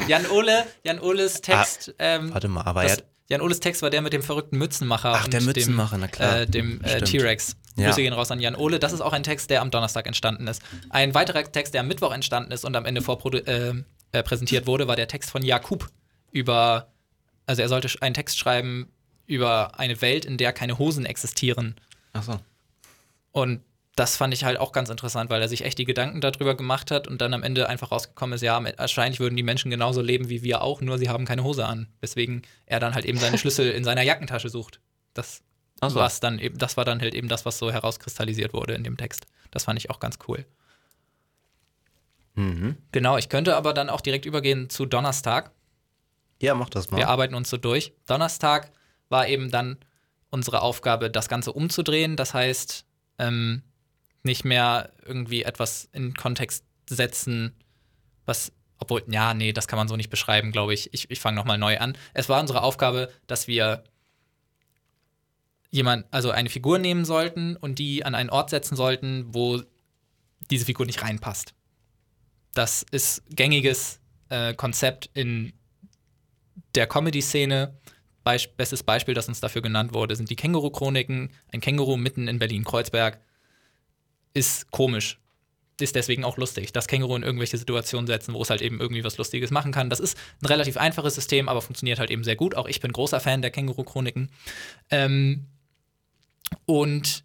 Jan Ole, Jan Oles Text. ähm, Ah, warte mal, aber er das, hat, Jan Oles Text war der mit dem verrückten Mützenmacher. Ach, der Mützenmacher, dem, na klar. Äh, dem äh. T-Rex. Ja. Grüße gehen raus an Jan Ole. Das ist auch ein Text, der am Donnerstag entstanden ist. Ein weiterer Text, der am Mittwoch entstanden ist und am Ende vorprodu- äh, äh, präsentiert wurde, war der Text von Jakub über, also er sollte einen Text schreiben über eine Welt, in der keine Hosen existieren. ach so. Und das fand ich halt auch ganz interessant, weil er sich echt die Gedanken darüber gemacht hat und dann am Ende einfach rausgekommen ist, ja, wahrscheinlich würden die Menschen genauso leben wie wir auch, nur sie haben keine Hose an. Weswegen er dann halt eben seine Schlüssel in seiner Jackentasche sucht. Das, so. was dann eben, das war dann halt eben das, was so herauskristallisiert wurde in dem Text. Das fand ich auch ganz cool. Mhm. Genau, ich könnte aber dann auch direkt übergehen zu Donnerstag. Ja, mach das mal. Wir arbeiten uns so durch. Donnerstag war eben dann unsere Aufgabe, das Ganze umzudrehen. Das heißt, ähm, nicht mehr irgendwie etwas in Kontext setzen, was, obwohl, ja, nee, das kann man so nicht beschreiben, glaube ich. Ich, ich fange nochmal neu an. Es war unsere Aufgabe, dass wir jemand, also eine Figur nehmen sollten und die an einen Ort setzen sollten, wo diese Figur nicht reinpasst. Das ist gängiges äh, Konzept in der Comedy-Szene. Beisp bestes Beispiel, das uns dafür genannt wurde, sind die Känguru-Chroniken. Ein Känguru mitten in Berlin-Kreuzberg ist komisch. Ist deswegen auch lustig. Das Känguru in irgendwelche Situationen setzen, wo es halt eben irgendwie was Lustiges machen kann. Das ist ein relativ einfaches System, aber funktioniert halt eben sehr gut. Auch ich bin großer Fan der Känguru-Chroniken. Ähm, und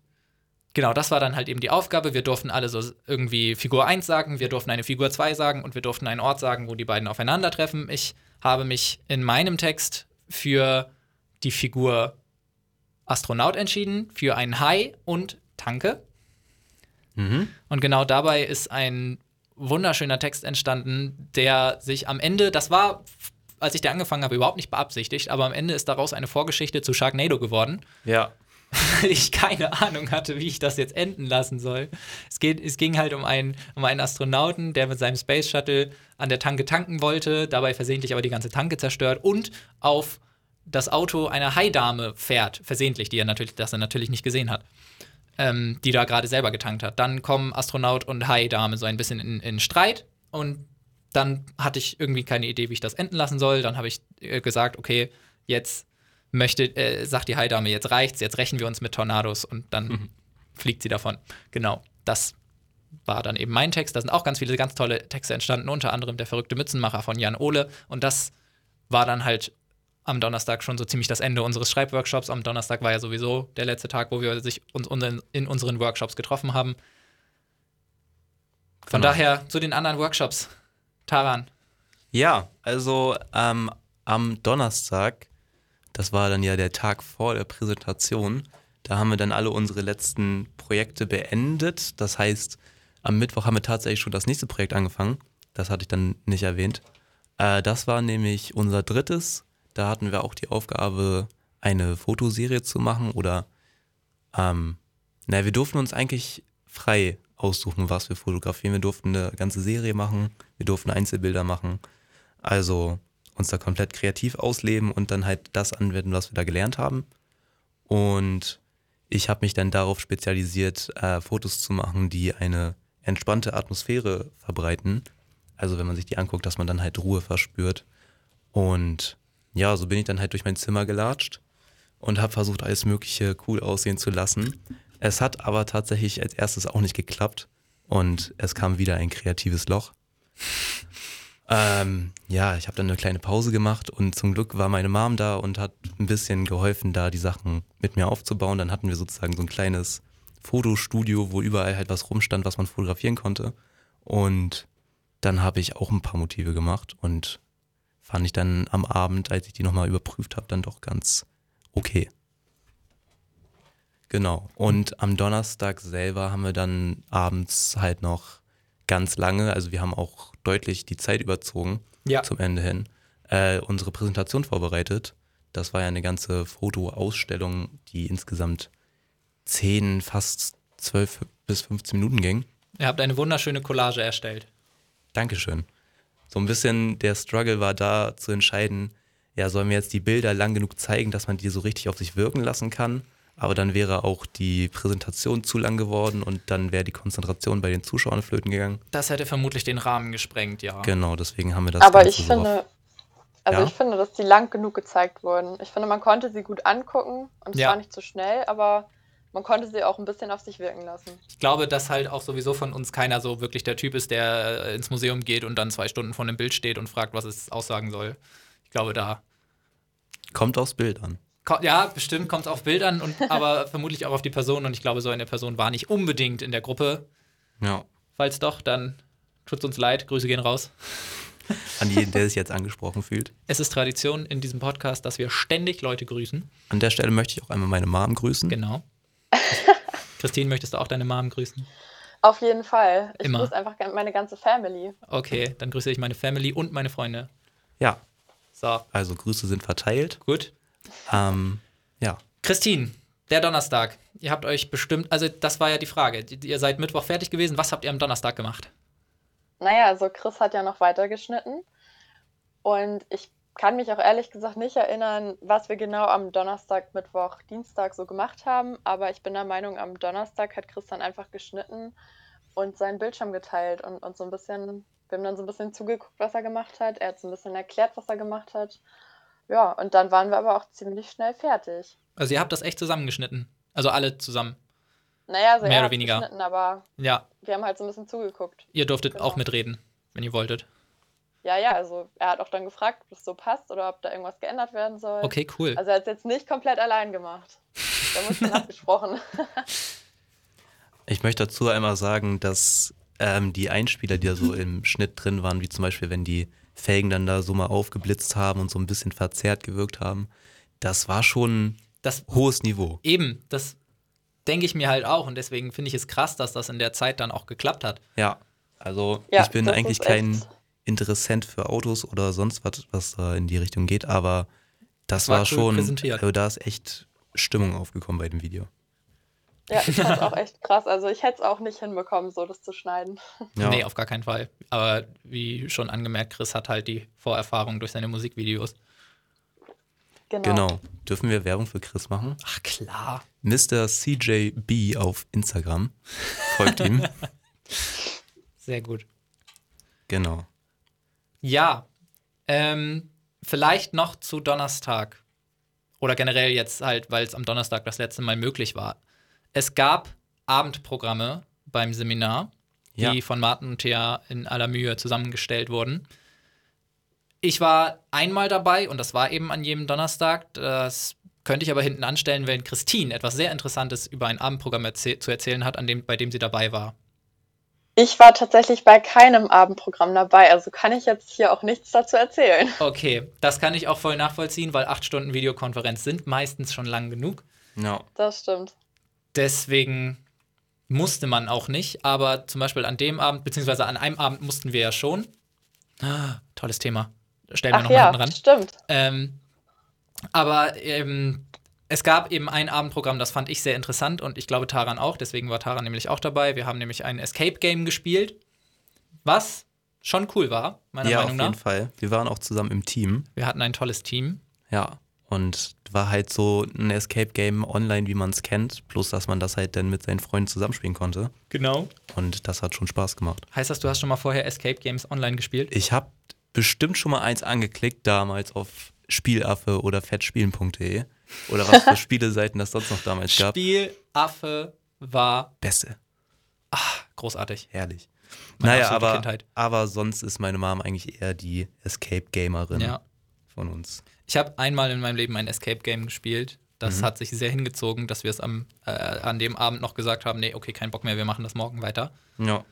genau, das war dann halt eben die Aufgabe. Wir durften alle so irgendwie Figur 1 sagen, wir durften eine Figur 2 sagen und wir durften einen Ort sagen, wo die beiden aufeinandertreffen. Ich habe mich in meinem Text für die Figur Astronaut entschieden, für einen Hai und Tanke. Mhm. Und genau dabei ist ein wunderschöner Text entstanden, der sich am Ende, das war, als ich da angefangen habe, überhaupt nicht beabsichtigt, aber am Ende ist daraus eine Vorgeschichte zu Sharknado geworden, Ja. weil ich keine Ahnung hatte, wie ich das jetzt enden lassen soll. Es, geht, es ging halt um einen, um einen Astronauten, der mit seinem Space Shuttle an der Tanke tanken wollte, dabei versehentlich aber die ganze Tanke zerstört und auf das Auto einer Haidame fährt, versehentlich, die er natürlich, das er natürlich nicht gesehen hat, ähm, die da gerade selber getankt hat. Dann kommen Astronaut und Haidame so ein bisschen in, in Streit und dann hatte ich irgendwie keine Idee, wie ich das enden lassen soll. Dann habe ich äh, gesagt, okay, jetzt möchte, äh, sagt die Haidame, jetzt reicht's, jetzt rächen wir uns mit Tornados und dann fliegt sie davon. Genau, das war dann eben mein Text. Da sind auch ganz viele ganz tolle Texte entstanden, unter anderem Der verrückte Mützenmacher von Jan Ole. Und das war dann halt am Donnerstag schon so ziemlich das Ende unseres Schreibworkshops. Am Donnerstag war ja sowieso der letzte Tag, wo wir sich uns unseren, in unseren Workshops getroffen haben. Von Genau. daher zu den anderen Workshops. Taran. Ja, also ähm, am Donnerstag, das war dann ja der Tag vor der Präsentation, da haben wir dann alle unsere letzten Projekte beendet. Das heißt, am Mittwoch haben wir tatsächlich schon das nächste Projekt angefangen. Das hatte ich dann nicht erwähnt. Äh, das war nämlich unser drittes. Da hatten wir auch die Aufgabe, eine Fotoserie zu machen oder, ähm, naja, wir durften uns eigentlich frei aussuchen, was wir fotografieren. Wir durften eine ganze Serie machen, wir durften Einzelbilder machen. Also uns da komplett kreativ ausleben und dann halt das anwenden, was wir da gelernt haben. Und ich habe mich dann darauf spezialisiert, äh, Fotos zu machen, die eine entspannte Atmosphäre verbreiten. Also wenn man sich die anguckt, dass man dann halt Ruhe verspürt. Und ja, so bin ich dann halt durch mein Zimmer gelatscht und habe versucht, alles Mögliche cool aussehen zu lassen. Es hat aber tatsächlich als erstes auch nicht geklappt und es kam wieder ein kreatives Loch. Ähm, ja, ich habe dann eine kleine Pause gemacht und zum Glück war meine Mom da und hat ein bisschen geholfen, da die Sachen mit mir aufzubauen. Dann hatten wir sozusagen so ein kleines Fotostudio, wo überall halt was rumstand, was man fotografieren konnte. Und dann habe ich auch ein paar Motive gemacht und fand ich dann am Abend, als ich die nochmal überprüft habe, dann doch ganz okay. Genau. Und am Donnerstag selber haben wir dann abends halt noch ganz lange, also wir haben auch deutlich die Zeit überzogen Ja. zum Ende hin, äh, unsere Präsentation vorbereitet. Das war ja eine ganze Fotoausstellung, die insgesamt 10, fast 12 bis 15 Minuten ging. Ihr habt eine wunderschöne Collage erstellt. Dankeschön. So ein bisschen der Struggle war da zu entscheiden, ja, sollen wir jetzt die Bilder lang genug zeigen, dass man die so richtig auf sich wirken lassen kann? Aber dann wäre auch die Präsentation zu lang geworden und dann wäre die Konzentration bei den Zuschauern flöten gegangen. Das hätte vermutlich den Rahmen gesprengt, ja. Genau, deswegen haben wir das Aber Ganze ich so auf- finde, also Ja? ich finde, dass die lang genug gezeigt wurden. Ich finde, man konnte sie gut angucken und es Ja. war nicht zu schnell, aber man konnte sie auch ein bisschen auf sich wirken lassen. Ich glaube, dass halt auch sowieso von uns keiner so wirklich der Typ ist, der äh, ins Museum geht und dann zwei Stunden vor einem Bild steht und fragt, was es aussagen soll. Ich glaube, da. Kommt aufs Bild an. Ja, bestimmt kommt es auf Bildern, und, aber vermutlich auch auf die Person. Und ich glaube, so eine Person war nicht unbedingt in der Gruppe. Ja. Falls doch, dann tut's uns leid. Grüße gehen raus. An jeden, der sich jetzt angesprochen fühlt. Es ist Tradition in diesem Podcast, dass wir ständig Leute grüßen. An der Stelle möchte ich auch einmal meine Mom grüßen. Genau. Christine, möchtest du auch deine Mom grüßen? Auf jeden Fall. Ich Immer. grüße einfach meine ganze Family. Okay, dann grüße ich meine Family und meine Freunde. Ja, So, also Grüße sind verteilt. gut. Ähm, ja, Christine, der Donnerstag. Ihr habt euch bestimmt, also das war ja die Frage. Ihr seid Mittwoch fertig gewesen. Was habt ihr am Donnerstag gemacht? Naja, also Chris hat ja noch weitergeschnitten. Und ich kann mich auch ehrlich gesagt nicht erinnern, was wir genau am Donnerstag, Mittwoch, Dienstag so gemacht haben. Aber ich bin der Meinung, am Donnerstag hat Chris dann einfach geschnitten und seinen Bildschirm geteilt und, und so ein bisschen, wir haben dann so ein bisschen zugeguckt, was er gemacht hat. Er hat so ein bisschen erklärt, was er gemacht hat. Ja, und dann waren wir aber auch ziemlich schnell fertig. Also ihr habt das echt zusammengeschnitten. Also alle zusammen. Naja, also Mehr er oder weniger. geschnitten, aber Ja, wir haben halt so ein bisschen zugeguckt. ihr durftet Genau. auch mitreden, wenn ihr wolltet. Ja, ja, also er hat auch dann gefragt, ob es so passt oder ob da irgendwas geändert werden soll. Okay, cool. Also er hat es jetzt nicht komplett allein gemacht. Da musste nachgesprochen. Ich möchte dazu einmal sagen, dass ähm, die Einspieler, die da so im Schnitt drin waren, wie zum Beispiel, wenn die Felgen dann da so mal aufgeblitzt haben und so ein bisschen verzerrt gewirkt haben, das war schon Das hohes Niveau. eben, das denke ich mir halt auch und deswegen finde ich es krass, dass das in der Zeit dann auch geklappt hat. Ja. Also Ja, ich bin eigentlich kein Interessent für Autos oder sonst was, was da in die Richtung geht, aber das War war, cool schon, präsentiert. also da ist echt Stimmung aufgekommen bei dem Video. Ja, ich fand auch echt krass. Also ich hätte es auch nicht hinbekommen, so das zu schneiden. Ja. Nee, auf gar keinen Fall. Aber wie schon angemerkt, Chris hat halt die Vorerfahrung durch seine Musikvideos. Genau. Genau. Dürfen wir Werbung für Chris machen? Ach klar. Mr. CJB auf Instagram. Folgt ihm. Sehr gut. Genau. Ja, ähm, vielleicht noch zu Donnerstag. Oder generell jetzt halt, weil es am Donnerstag das letzte Mal möglich war. Es gab Abendprogramme beim Seminar, die Ja. von Martin und Thea in aller Mühe zusammengestellt wurden. Ich war einmal dabei und das war eben an jedem Donnerstag. Das könnte ich aber hinten anstellen, wenn Christine etwas sehr Interessantes über ein Abendprogramm erzäh zu erzählen hat, an dem, bei dem sie dabei war. Ich war tatsächlich bei keinem Abendprogramm dabei, also kann ich jetzt hier auch nichts dazu erzählen. Okay, das kann ich auch voll nachvollziehen, weil acht Stunden Videokonferenz sind meistens schon lang genug. Ja. Das stimmt. Deswegen musste man auch nicht, aber zum Beispiel an dem Abend, beziehungsweise an einem Abend mussten wir ja schon. Ah, tolles Thema. Stellen wir nochmal ja, hinten ran. stimmt. Ähm, aber ähm, es gab eben ein Abendprogramm, das fand ich sehr interessant und ich glaube Taran auch, deswegen war Taran nämlich auch dabei. Wir haben nämlich ein Escape Game gespielt, was schon cool war, meiner ja, auf Meinung jeden nach. Fall. Wir waren auch zusammen im Team. Wir hatten ein tolles Team. Ja. Und war halt so ein Escape-Game online, wie man es kennt. Bloß, dass man das halt dann mit seinen Freunden zusammenspielen konnte. Genau. Und das hat schon Spaß gemacht. Heißt das, du hast schon mal vorher Escape Games online gespielt? Ich habe bestimmt schon mal eins angeklickt damals auf Spielaffe oder fettspielen.de oder was für Spieleseiten das sonst noch damals gab. Spielaffe war Beste. großartig. Herrlich. Meine naja, aber, Kindheit. aber sonst ist meine Mom eigentlich eher die Escape-Gamerin Ja. Von uns. Ich habe einmal in meinem Leben ein Escape Game gespielt. Das Mhm. hat sich sehr hingezogen, dass wir es am, äh, an dem Abend noch gesagt haben, nee, okay, kein Bock mehr, wir machen das morgen weiter. Ja.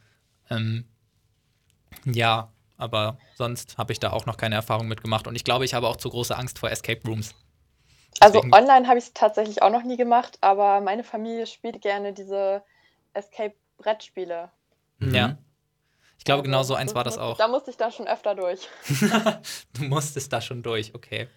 Ähm, ja, aber sonst habe ich da auch noch keine Erfahrung mitgemacht und ich glaube, ich habe auch zu große Angst vor Escape Rooms. Also Deswegen- online habe ich es tatsächlich auch noch nie gemacht, aber meine Familie spielt gerne diese Escape-Brettspiele. Mhm. Ja. Ich glaube, Also, genau so eins war das auch. Da musste ich dann schon öfter durch. Du musstest da schon durch, okay.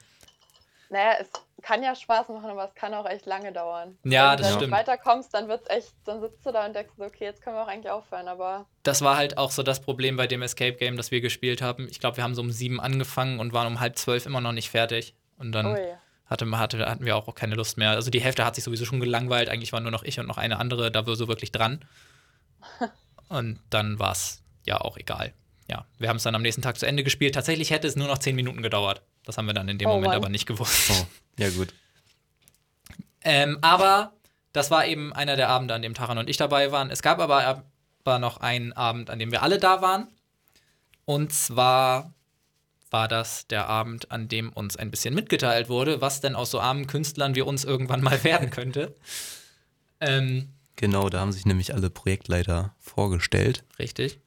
Naja, es kann ja Spaß machen, aber es kann auch echt lange dauern. Ja, Wenn das du dann stimmt. weiterkommst, dann wird's echt, dann sitzt du da und denkst so, okay, jetzt können wir auch eigentlich aufhören, aber Das war halt auch so das Problem bei dem Escape Game, das wir gespielt haben. Ich glaube, wir haben so um sieben angefangen und waren um halb zwölf immer noch nicht fertig. Und dann ui. hatte, hatte, hatten wir auch keine Lust mehr. Also die Hälfte hat sich sowieso schon gelangweilt. Eigentlich waren nur noch ich und noch eine andere da so wirklich dran. Und dann war es ja auch egal. Ja, wir haben es dann am nächsten Tag zu Ende gespielt. Tatsächlich hätte es nur noch zehn Minuten gedauert. Das haben wir dann in dem Oh Moment Mann. aber nicht gewusst. Oh, ja gut. Ähm, aber das war eben einer der Abende, an dem Taran und ich dabei waren. Es gab aber, aber noch einen Abend, an dem wir alle da waren. Und zwar war das der Abend, an dem uns ein bisschen mitgeteilt wurde, was denn aus so armen Künstlern wie uns irgendwann mal werden könnte. Ähm, Genau, da haben sich nämlich alle Projektleiter vorgestellt richtig.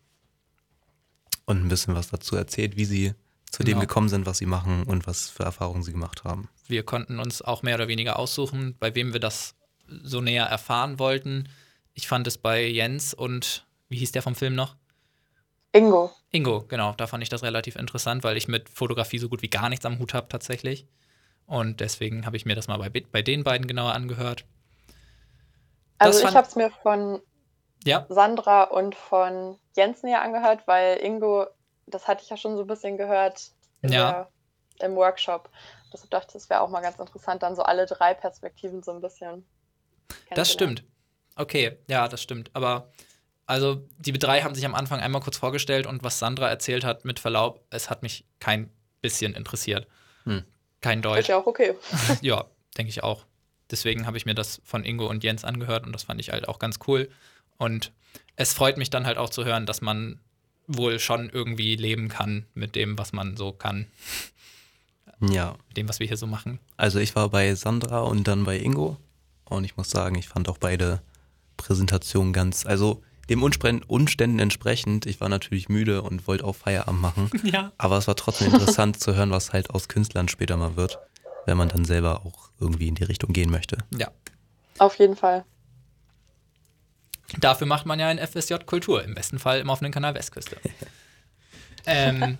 Und ein bisschen was dazu erzählt, wie sie zu dem Genau. gekommen sind, was sie machen und was für Erfahrungen sie gemacht haben. Wir konnten uns auch mehr oder weniger aussuchen, bei wem wir das so näher erfahren wollten. Ich fand es bei Jens und wie hieß der vom Film noch? Ingo. Ingo, genau, da fand ich das relativ interessant, weil ich mit Fotografie so gut wie gar nichts am Hut habe tatsächlich. Und deswegen habe ich mir das mal bei, bei den beiden genauer angehört. Das Also ich habe es mir von Ja, Sandra und von Jens näher angehört, weil Ingo, das hatte ich ja schon so ein bisschen gehört in Ja. der, im Workshop. Deshalb dachte ich, das wäre auch mal ganz interessant, dann so alle drei Perspektiven so ein bisschen. das stimmt. Okay, ja, das stimmt. Aber also die drei haben sich am Anfang einmal kurz vorgestellt und was Sandra erzählt hat, mit Verlaub, es hat mich kein bisschen interessiert. Hm. kein Ist Deutsch. ja auch okay. Ja, denke ich auch. Deswegen habe ich mir das von Ingo und Jens angehört und das fand ich halt auch ganz cool. Und es freut mich dann halt auch zu hören, dass man wohl schon irgendwie leben kann mit dem, was man so kann, Ja, mit dem, was wir hier so machen. also ich war bei Sandra und dann bei Ingo und ich muss sagen, ich fand auch beide Präsentationen ganz, also dem Umständen entsprechend, ich war natürlich müde und wollte auch Feierabend machen, Ja. aber es war trotzdem interessant zu hören, was halt aus Künstlern später mal wird, wenn man dann selber auch irgendwie in die Richtung gehen möchte. Ja. Auf jeden Fall. Dafür macht man ja ein FSJ Kultur, im besten Fall im offenen Kanal Westküste. ähm,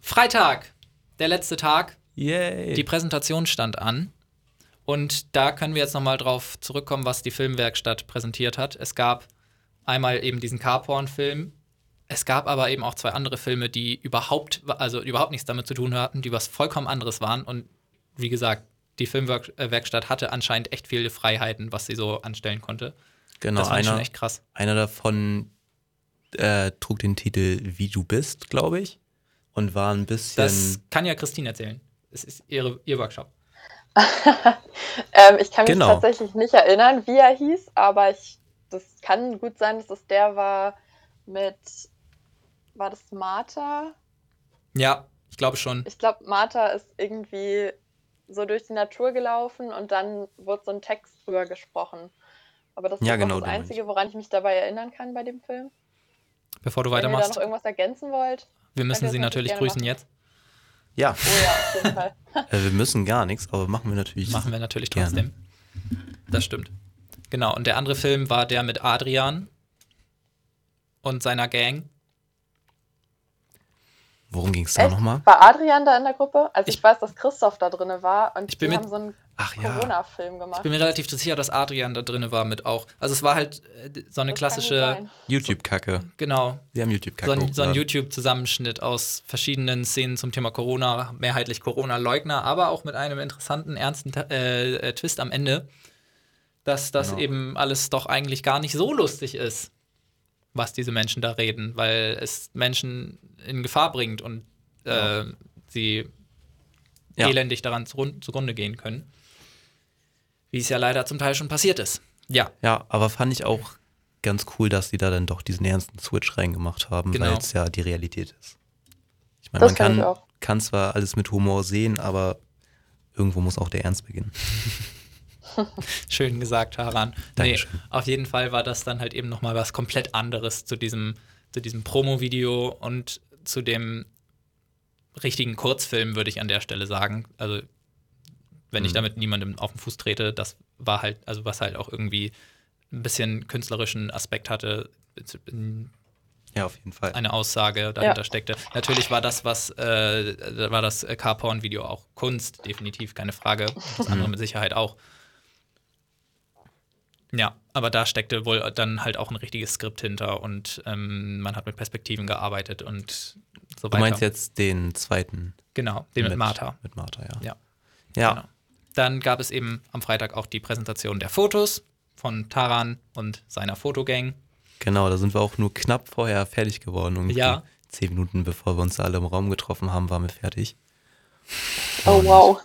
Freitag, der letzte Tag. Yay! Die Präsentation stand an. Und da können wir jetzt nochmal drauf zurückkommen, was die Filmwerkstatt präsentiert hat. Es gab einmal eben diesen Carporn-Film. Es gab aber eben auch zwei andere Filme, die überhaupt, also überhaupt nichts damit zu tun hatten, die was vollkommen anderes waren. Und wie gesagt, die Filmwerkstatt hatte anscheinend echt viele Freiheiten, was sie so anstellen konnte. Genau, das ich schon einer, echt krass. einer davon äh, trug den Titel Wie du bist, glaube ich, und war ein bisschen... Das kann ja Christine erzählen. Es ist ihre, ihr Workshop. Ähm, ich kann mich Genau. tatsächlich nicht erinnern, wie er hieß, aber ich, das kann gut sein, dass es der war mit, war das Martha? Ja, ich glaube schon. Ich glaube, Martha ist irgendwie so durch die Natur gelaufen und dann wurde so ein Text drüber gesprochen. Aber das Ja, ist genau, das Einzige, woran ich mich dabei erinnern kann bei dem Film. Bevor du Wenn ihr da weitermachst, noch irgendwas ergänzen wollt. wir müssen sie natürlich gerne grüßen machen. jetzt. ja, Oh ja, auf jeden Fall. äh, wir müssen gar nichts, aber machen wir natürlich. Machen wir natürlich Gerne. trotzdem. Das stimmt. Genau, und der andere Film war der mit Adrian und seiner Gang. Worum ging es da nochmal? War Adrian da in der Gruppe? Also ich, Ich- weiß, dass Christoph da drin war und Ich bin die haben so einen ja, Corona-Film Ich gemacht. bin mir relativ sicher, dass Adrian da drin war mit auch. Also es war halt äh, so eine Das klassische. YouTube-Kacke. genau, Wir haben so YouTube-Kacke. ein, so ein. YouTube-Zusammenschnitt aus verschiedenen Szenen zum Thema Corona, mehrheitlich Corona-Leugner, aber auch mit einem interessanten, ernsten äh, äh, Twist am Ende, dass das Genau. eben alles doch eigentlich gar nicht so lustig ist, was diese Menschen da reden, weil es Menschen in Gefahr bringt und äh, sie Ja. elendig daran zugrunde gehen können. Wie es ja leider zum Teil schon passiert ist. Ja, Ja, aber fand ich auch ganz cool, dass die da dann doch diesen ernsten Switch reingemacht haben, Genau. weil es ja die Realität ist. Ich meine, Das man kann, auch. kann zwar alles mit Humor sehen, aber irgendwo muss auch der Ernst beginnen. Schön gesagt, Haran. Nee, Dankeschön. auf jeden Fall war das dann halt eben nochmal was komplett anderes zu diesem, zu diesem Promo-Video und zu dem richtigen Kurzfilm, würde ich an der Stelle sagen. Also, wenn ich Mhm. damit niemandem auf den Fuß trete, das war halt, also was halt auch irgendwie ein bisschen künstlerischen Aspekt hatte, Ja, auf jeden Fall. eine Aussage dahinter Ja. steckte. Natürlich war das, was, äh, war das äh, Carporn-Video auch Kunst, definitiv, keine Frage. Das andere Mhm. mit Sicherheit auch. Ja, aber da steckte wohl dann halt auch ein richtiges Skript hinter und ähm, man hat mit Perspektiven gearbeitet und so Du weiter. meinst jetzt den zweiten? Genau, den mit, Martha. Mit Martha, ja. Ja. Ja, Genau. Dann gab es eben am Freitag auch die Präsentation der Fotos von Taran und seiner Fotogang. genau, da sind wir auch nur knapp vorher fertig geworden. Irgendwie Ja. Zehn Minuten bevor wir uns alle im Raum getroffen haben, waren wir fertig. Oh Und wow.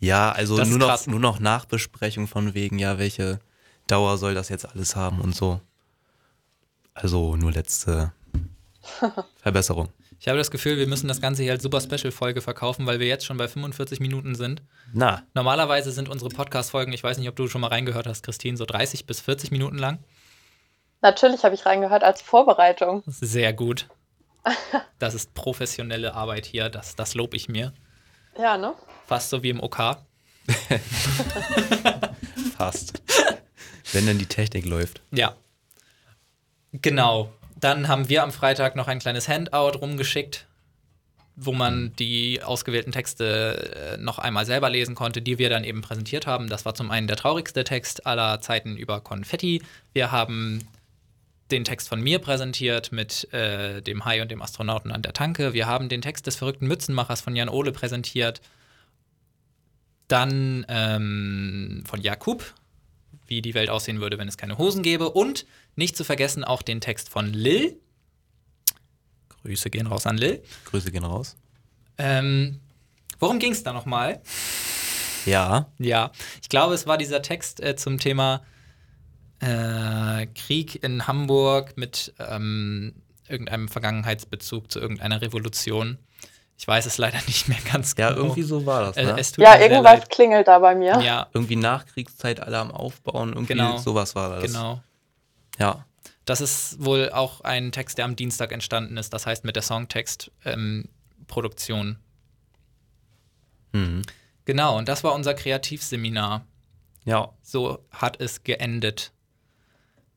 Ja, also Das nur noch, nur noch Nachbesprechung von wegen, ja, welche Dauer soll das jetzt alles haben und so. Also nur letzte Verbesserung. Ich habe das Gefühl, wir müssen das Ganze hier als super Special-Folge verkaufen, weil wir jetzt schon bei 45 Minuten sind. Na, Normalerweise sind unsere Podcast-Folgen, ich weiß nicht, ob du schon mal reingehört hast, Christine, so 30 bis 40 Minuten lang. Natürlich habe ich reingehört als Vorbereitung. Sehr gut. Das ist professionelle Arbeit hier, das, das lob ich mir. Ja, ne? Fast so wie im OK. fast. Wenn denn die Technik läuft. Ja. Genau. Dann haben wir am Freitag noch ein kleines Handout rumgeschickt, wo man die ausgewählten Texte äh, noch einmal selber lesen konnte, die wir dann eben präsentiert haben. Das war zum einen der traurigste Text aller Zeiten über Konfetti. Wir haben den Text von mir präsentiert mit äh, dem Hai und dem Astronauten an der Tanke. Wir haben den Text des verrückten Mützenmachers von Jan Ole präsentiert. Dann ähm, von Jakub, wie die Welt aussehen würde, wenn es keine Hosen gäbe. Und nicht zu vergessen auch den Text von Lil. Grüße gehen raus an Lil. Grüße gehen raus. Ähm, Worum ging es da nochmal? Ja. Ja, ich glaube, es war dieser Text äh, zum Thema äh, Krieg in Hamburg mit ähm, irgendeinem Vergangenheitsbezug zu irgendeiner Revolution. Ich weiß es leider nicht mehr ganz Ja, genau. irgendwie so war das, Äh, ne? es tut Ja, irgendwas leid. klingelt da bei mir. Ja, irgendwie Nachkriegszeit alle am Aufbauen, irgendwie Genau. sowas war das. genau. Ja. Das ist wohl auch ein Text, der am Dienstag entstanden ist. Das heißt mit der Songtext-Produktion. Mhm. genau, und das war unser Kreativseminar. Ja. So hat es geendet.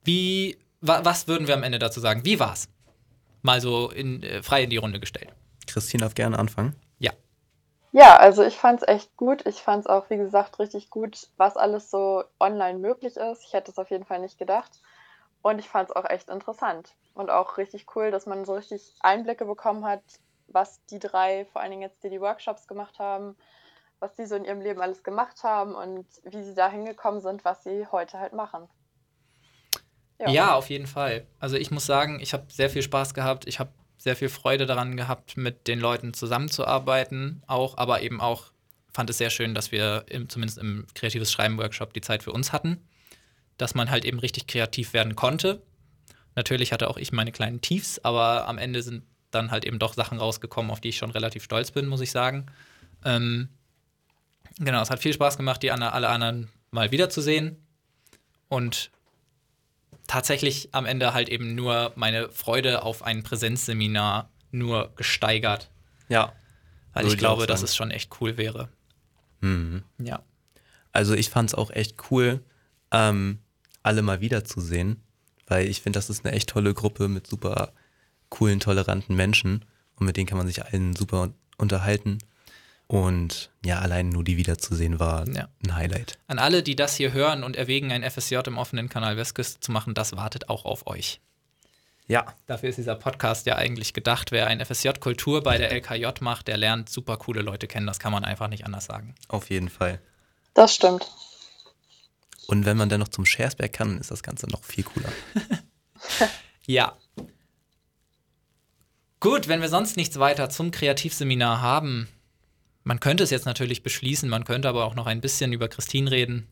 Wie, wa, was würden wir am Ende dazu sagen? Wie war's? Mal so in, äh, frei in die Runde gestellt. Christine darf gerne anfangen. Ja. Ja, also ich fand es echt gut. Ich fand es auch, wie gesagt, richtig gut, was alles so online möglich ist. Ich hätte es auf jeden Fall nicht gedacht. Und ich fand es auch echt interessant. Und auch richtig cool, dass man so richtig Einblicke bekommen hat, was die drei, vor allen Dingen jetzt, die die Workshops gemacht haben, was die so in ihrem Leben alles gemacht haben und wie sie da hingekommen sind, was sie heute halt machen. Ja. auf jeden Fall. Also ich muss sagen, ich habe sehr viel Spaß gehabt. Ich habe sehr viel Freude daran gehabt, mit den Leuten zusammenzuarbeiten. Auch, aber eben auch fand es sehr schön, dass wir im, zumindest im Kreatives Schreiben Workshop die Zeit für uns hatten. Dass man halt eben richtig kreativ werden konnte. Natürlich hatte auch ich meine kleinen Tiefs, aber am Ende sind dann halt eben doch Sachen rausgekommen, auf die ich schon relativ stolz bin, muss ich sagen. Ähm, genau, es hat viel Spaß gemacht, die alle anderen mal wiederzusehen. Und tatsächlich am Ende halt eben nur meine Freude auf ein Präsenzseminar nur gesteigert. Ja. Weil ich glaube, dass es schon echt cool wäre. Mhm. Ja. Also ich fand es auch echt cool, ähm, alle mal wiederzusehen, weil ich finde, das ist eine echt tolle Gruppe mit super coolen, toleranten Menschen und mit denen kann man sich allen super un- unterhalten. Und ja, allein nur die wiederzusehen war Ja. ein Highlight. An alle, die das hier hören und erwägen, ein FSJ im offenen Kanal Westküste zu machen, das wartet auch auf euch. Ja. Dafür ist dieser Podcast ja eigentlich gedacht. Wer ein FSJ Kultur bei der LKJ macht, der lernt super coole Leute kennen. Das kann man einfach nicht anders sagen. Auf jeden Fall. Das stimmt. Und wenn man dann noch zum Schersberg kann, ist das Ganze noch viel cooler. Ja. Gut, wenn wir sonst nichts weiter zum Kreativseminar haben, man könnte es jetzt natürlich beschließen, man könnte aber auch noch ein bisschen über Christine reden.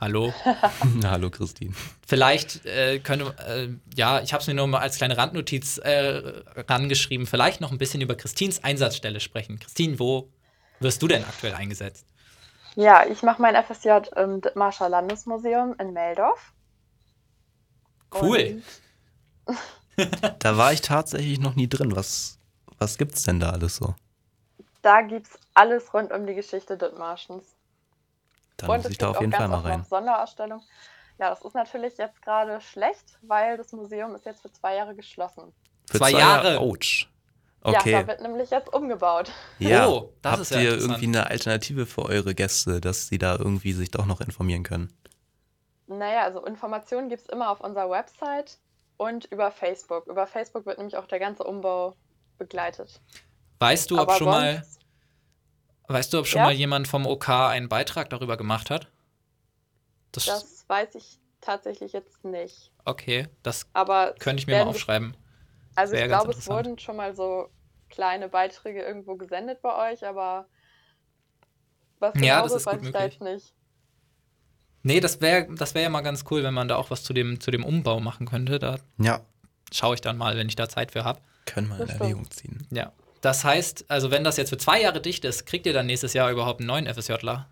Hallo. Hallo Christine. Vielleicht äh, könnte, äh, ja, ich habe es mir nur mal als kleine Randnotiz äh, rangeschrieben, vielleicht noch ein bisschen über Christines Einsatzstelle sprechen. Christine, wo wirst du denn aktuell eingesetzt? Ja, ich mache mein FSJ im Dithmarscher Landesmuseum in Meldorf. Cool. Da war ich tatsächlich noch nie drin. Was, was gibt's denn da alles so? Da gibt es alles rund um die Geschichte Dithmarschens. Da Und muss ich da auf jeden Fall mal rein. noch Sonderausstellungen. Ja, das ist natürlich jetzt gerade schlecht, weil das Museum ist jetzt für zwei Jahre geschlossen. Für Zwei Jahre. Autsch. Ja, Okay. da wird nämlich jetzt umgebaut. Ja, Oh, das habt ist ja ihr irgendwie eine Alternative für eure Gäste, dass sie da irgendwie sich doch noch informieren können? Naja, also Informationen gibt es immer auf unserer Website und über Facebook. Über Facebook wird nämlich auch der ganze Umbau begleitet. Weißt du, ob Aber schon mal, weißt du, ob schon Ja? mal jemand vom OK einen Beitrag darüber gemacht hat? Das, Das weiß ich tatsächlich jetzt nicht. okay, das Aber könnte ich mir mal aufschreiben. Also Wäre ich glaube, es wurden schon mal so kleine Beiträge irgendwo gesendet bei euch, aber was Ja, genau das ist weiß ich da möglich. jetzt nicht. Nee, das wäre das wär ja mal ganz cool, wenn man da auch was zu dem, zu dem Umbau machen könnte. Da Ja, schaue ich dann mal, wenn ich da Zeit für habe. können wir in Erwägung ziehen. Ja. Das heißt, also wenn das jetzt für zwei Jahre dicht ist, kriegt ihr dann nächstes Jahr überhaupt einen neuen FSJler?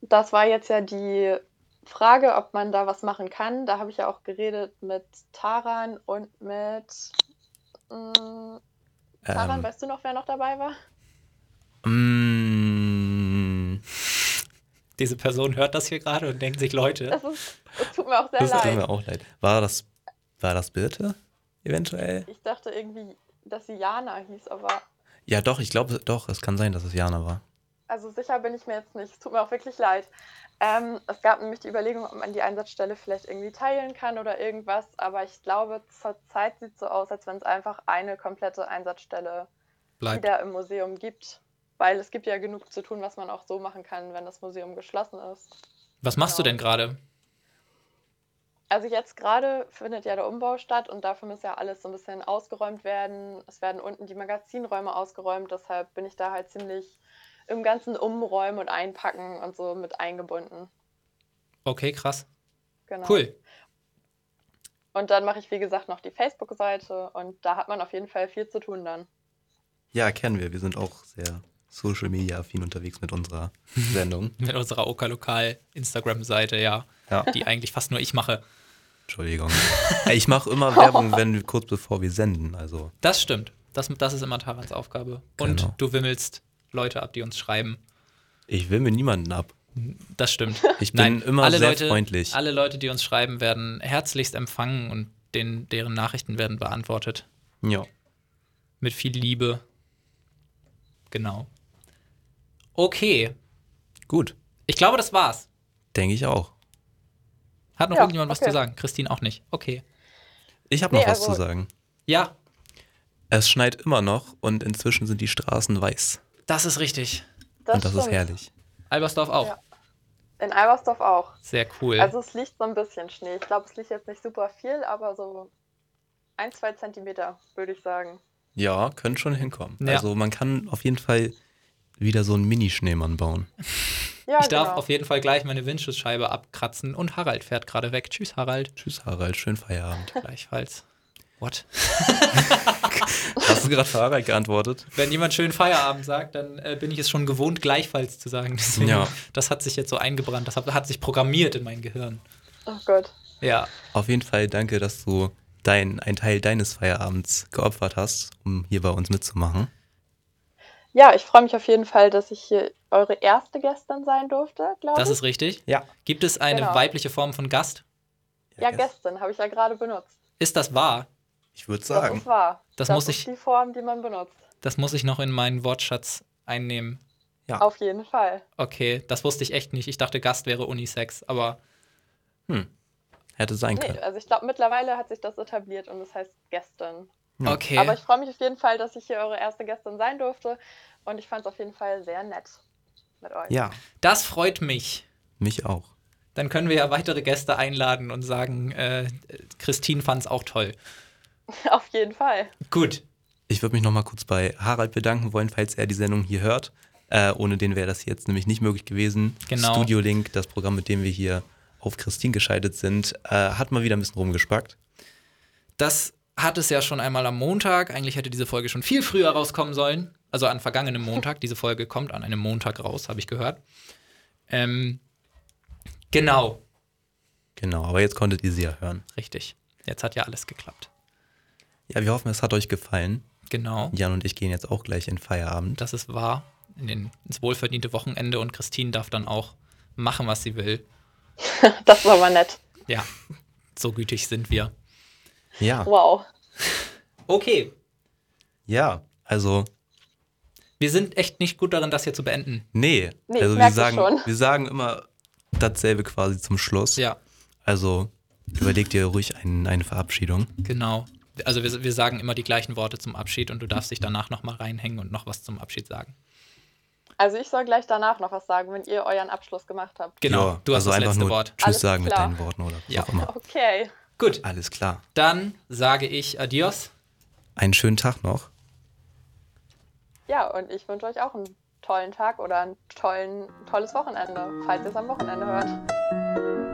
Das war jetzt ja die Frage, ob man da was machen kann. Da habe ich ja auch geredet mit Taran und mit. Mh, Taran, Ähm, weißt du noch, wer noch dabei war? mm, Diese Person hört das hier gerade und denkt sich, Leute, Es, ist, es tut mir auch sehr das tut leid. mir auch leid. War das, war das Birte? Eventuell? Ich dachte irgendwie, dass sie Jana hieß, aber Ja, doch, ich glaube, doch, es kann sein, dass es Jana war. also sicher bin ich mir jetzt nicht. Es tut mir auch wirklich leid. Ähm, es gab nämlich die Überlegung, ob man die Einsatzstelle vielleicht irgendwie teilen kann oder irgendwas, aber ich glaube, zurzeit sieht es so aus, als wenn es einfach eine komplette Einsatzstelle bleibt. wieder im Museum gibt. Weil es gibt ja genug zu tun, was man auch so machen kann, wenn das Museum geschlossen ist. Was machst du Genau. denn gerade? Also jetzt gerade findet ja der Umbau statt und dafür muss ja alles so ein bisschen ausgeräumt werden. Es werden unten die Magazinräume ausgeräumt, deshalb bin ich da halt ziemlich im ganzen Umräumen und Einpacken und so mit eingebunden. Okay, krass. Genau. Cool. Und dann mache ich, wie gesagt, noch die Facebook-Seite und da hat man auf jeden Fall viel zu tun dann. Ja, kennen wir. Wir sind auch sehr Social Media affin unterwegs mit unserer Sendung. Mit unserer Oka Lokal Instagram-Seite, ja. Ja. Die eigentlich fast nur ich mache. Entschuldigung. Ich mache immer Werbung, wenn kurz bevor wir senden. Also Das stimmt. Das, das ist immer Tarans Aufgabe. Und Genau. du wimmelst Leute ab, die uns schreiben. ich mir niemanden ab. Das stimmt. Ich bin immer alle sehr Leute, freundlich. Alle Leute, die uns schreiben, werden herzlichst empfangen und den, deren Nachrichten werden beantwortet. Ja. Mit viel Liebe. Genau. Okay. Gut. Ich glaube, das war's. Denke ich auch. Hat noch Ja, irgendjemand was okay. zu sagen? Christine auch nicht. Okay. Ich habe noch Nee, was also- zu sagen. Ja, Es schneit immer noch und inzwischen sind die Straßen weiß. das ist richtig. und das ist stimmt. herrlich. Albersdorf auch. Ja. In Albersdorf auch. Sehr cool. Also es liegt so ein bisschen Schnee. Ich glaube, es liegt jetzt nicht super viel, aber so ein, zwei Zentimeter, würde ich sagen. Ja, könnte schon hinkommen. Ja. Also man kann auf jeden Fall wieder so einen Mini-Schneemann bauen. Ja, ich darf genau. auf jeden Fall gleich meine Windschutzscheibe abkratzen und Harald fährt gerade weg. Tschüss, Harald. Tschüss Harald, schönen Feierabend. Gleichfalls. What? Hast du gerade für Harald geantwortet? Wenn jemand schön Feierabend sagt, dann äh, bin ich es schon gewohnt, gleichfalls zu sagen. Deswegen, Ja. das hat sich jetzt so eingebrannt. Das hat, hat sich programmiert in mein Gehirn. Oh Gott. Ja. Auf jeden Fall danke, dass du dein, einen Teil deines Feierabends geopfert hast, um hier bei uns mitzumachen. Ja, ich freue mich auf jeden Fall, dass ich hier eure erste Gästin sein durfte, glaube ich. Das ist richtig. Ja. Gibt es eine Genau. weibliche Form von Gast? ja, gestern. Gästin habe ich ja gerade benutzt. Ist das wahr? Ich würde Das sagen. ist wahr. Das das muss ist ich- die Form, die man benutzt. Das muss ich noch in meinen Wortschatz einnehmen. Ja. Auf jeden Fall. Okay, das wusste ich echt nicht. Ich dachte, Gast wäre Unisex, aber Hätte sein Nee, können. also ich glaube, mittlerweile hat sich das etabliert und es heißt Gästin. Ja. okay. Aber ich freue mich auf jeden Fall, dass ich hier eure erste Gästin sein durfte und ich fand es auf jeden Fall sehr nett mit euch. Ja, das freut mich. mich auch. Dann können wir ja weitere Gäste einladen und sagen, äh, Christine fand es auch toll. Auf jeden Fall. Gut. Ich würde mich noch mal kurz bei Harald bedanken wollen, falls er die Sendung hier hört. Äh, ohne den wäre das jetzt nämlich nicht möglich gewesen. Genau. Studio Link, das Programm, mit dem wir hier auf Christine geschaltet sind, äh, hat mal wieder ein bisschen rumgespackt. Das hat es ja schon einmal am Montag. Eigentlich hätte diese Folge schon viel früher rauskommen sollen. Also an vergangenem Montag. Diese Folge kommt an einem Montag raus, habe ich gehört. Ähm, genau, Genau, aber jetzt konntet ihr sie ja hören. richtig. Jetzt hat ja alles geklappt. Ja, wir hoffen, es hat euch gefallen. Genau, Jan und ich gehen jetzt auch gleich in Feierabend. das ist wahr. In den, ins wohlverdiente Wochenende und Christine darf dann auch machen, was sie will. Das war aber nett. Ja, so gütig sind wir. Ja, Wow. Okay, ja, also, wir sind echt nicht gut darin, das hier zu beenden. nee. Nee, also ich wir sagen, schon. wir sagen immer dasselbe quasi zum Schluss. Ja, Also überleg dir ruhig ein, eine Verabschiedung. genau. Also wir, wir sagen immer die gleichen Worte zum Abschied und du darfst dich danach nochmal reinhängen und noch was zum Abschied sagen. Also ich soll gleich danach noch was sagen, wenn ihr euren Abschluss gemacht habt. Genau, Ja, du hast also das einfach letzte nur Wort. Tschüss Alles sagen mit klar. deinen Worten oder was Ja. auch immer. Okay. Gut, Alles klar. dann sage ich Adios. Einen schönen Tag noch. Ja, und ich wünsche euch auch einen tollen Tag oder ein tollen, tolles Wochenende, falls ihr es am Wochenende hört.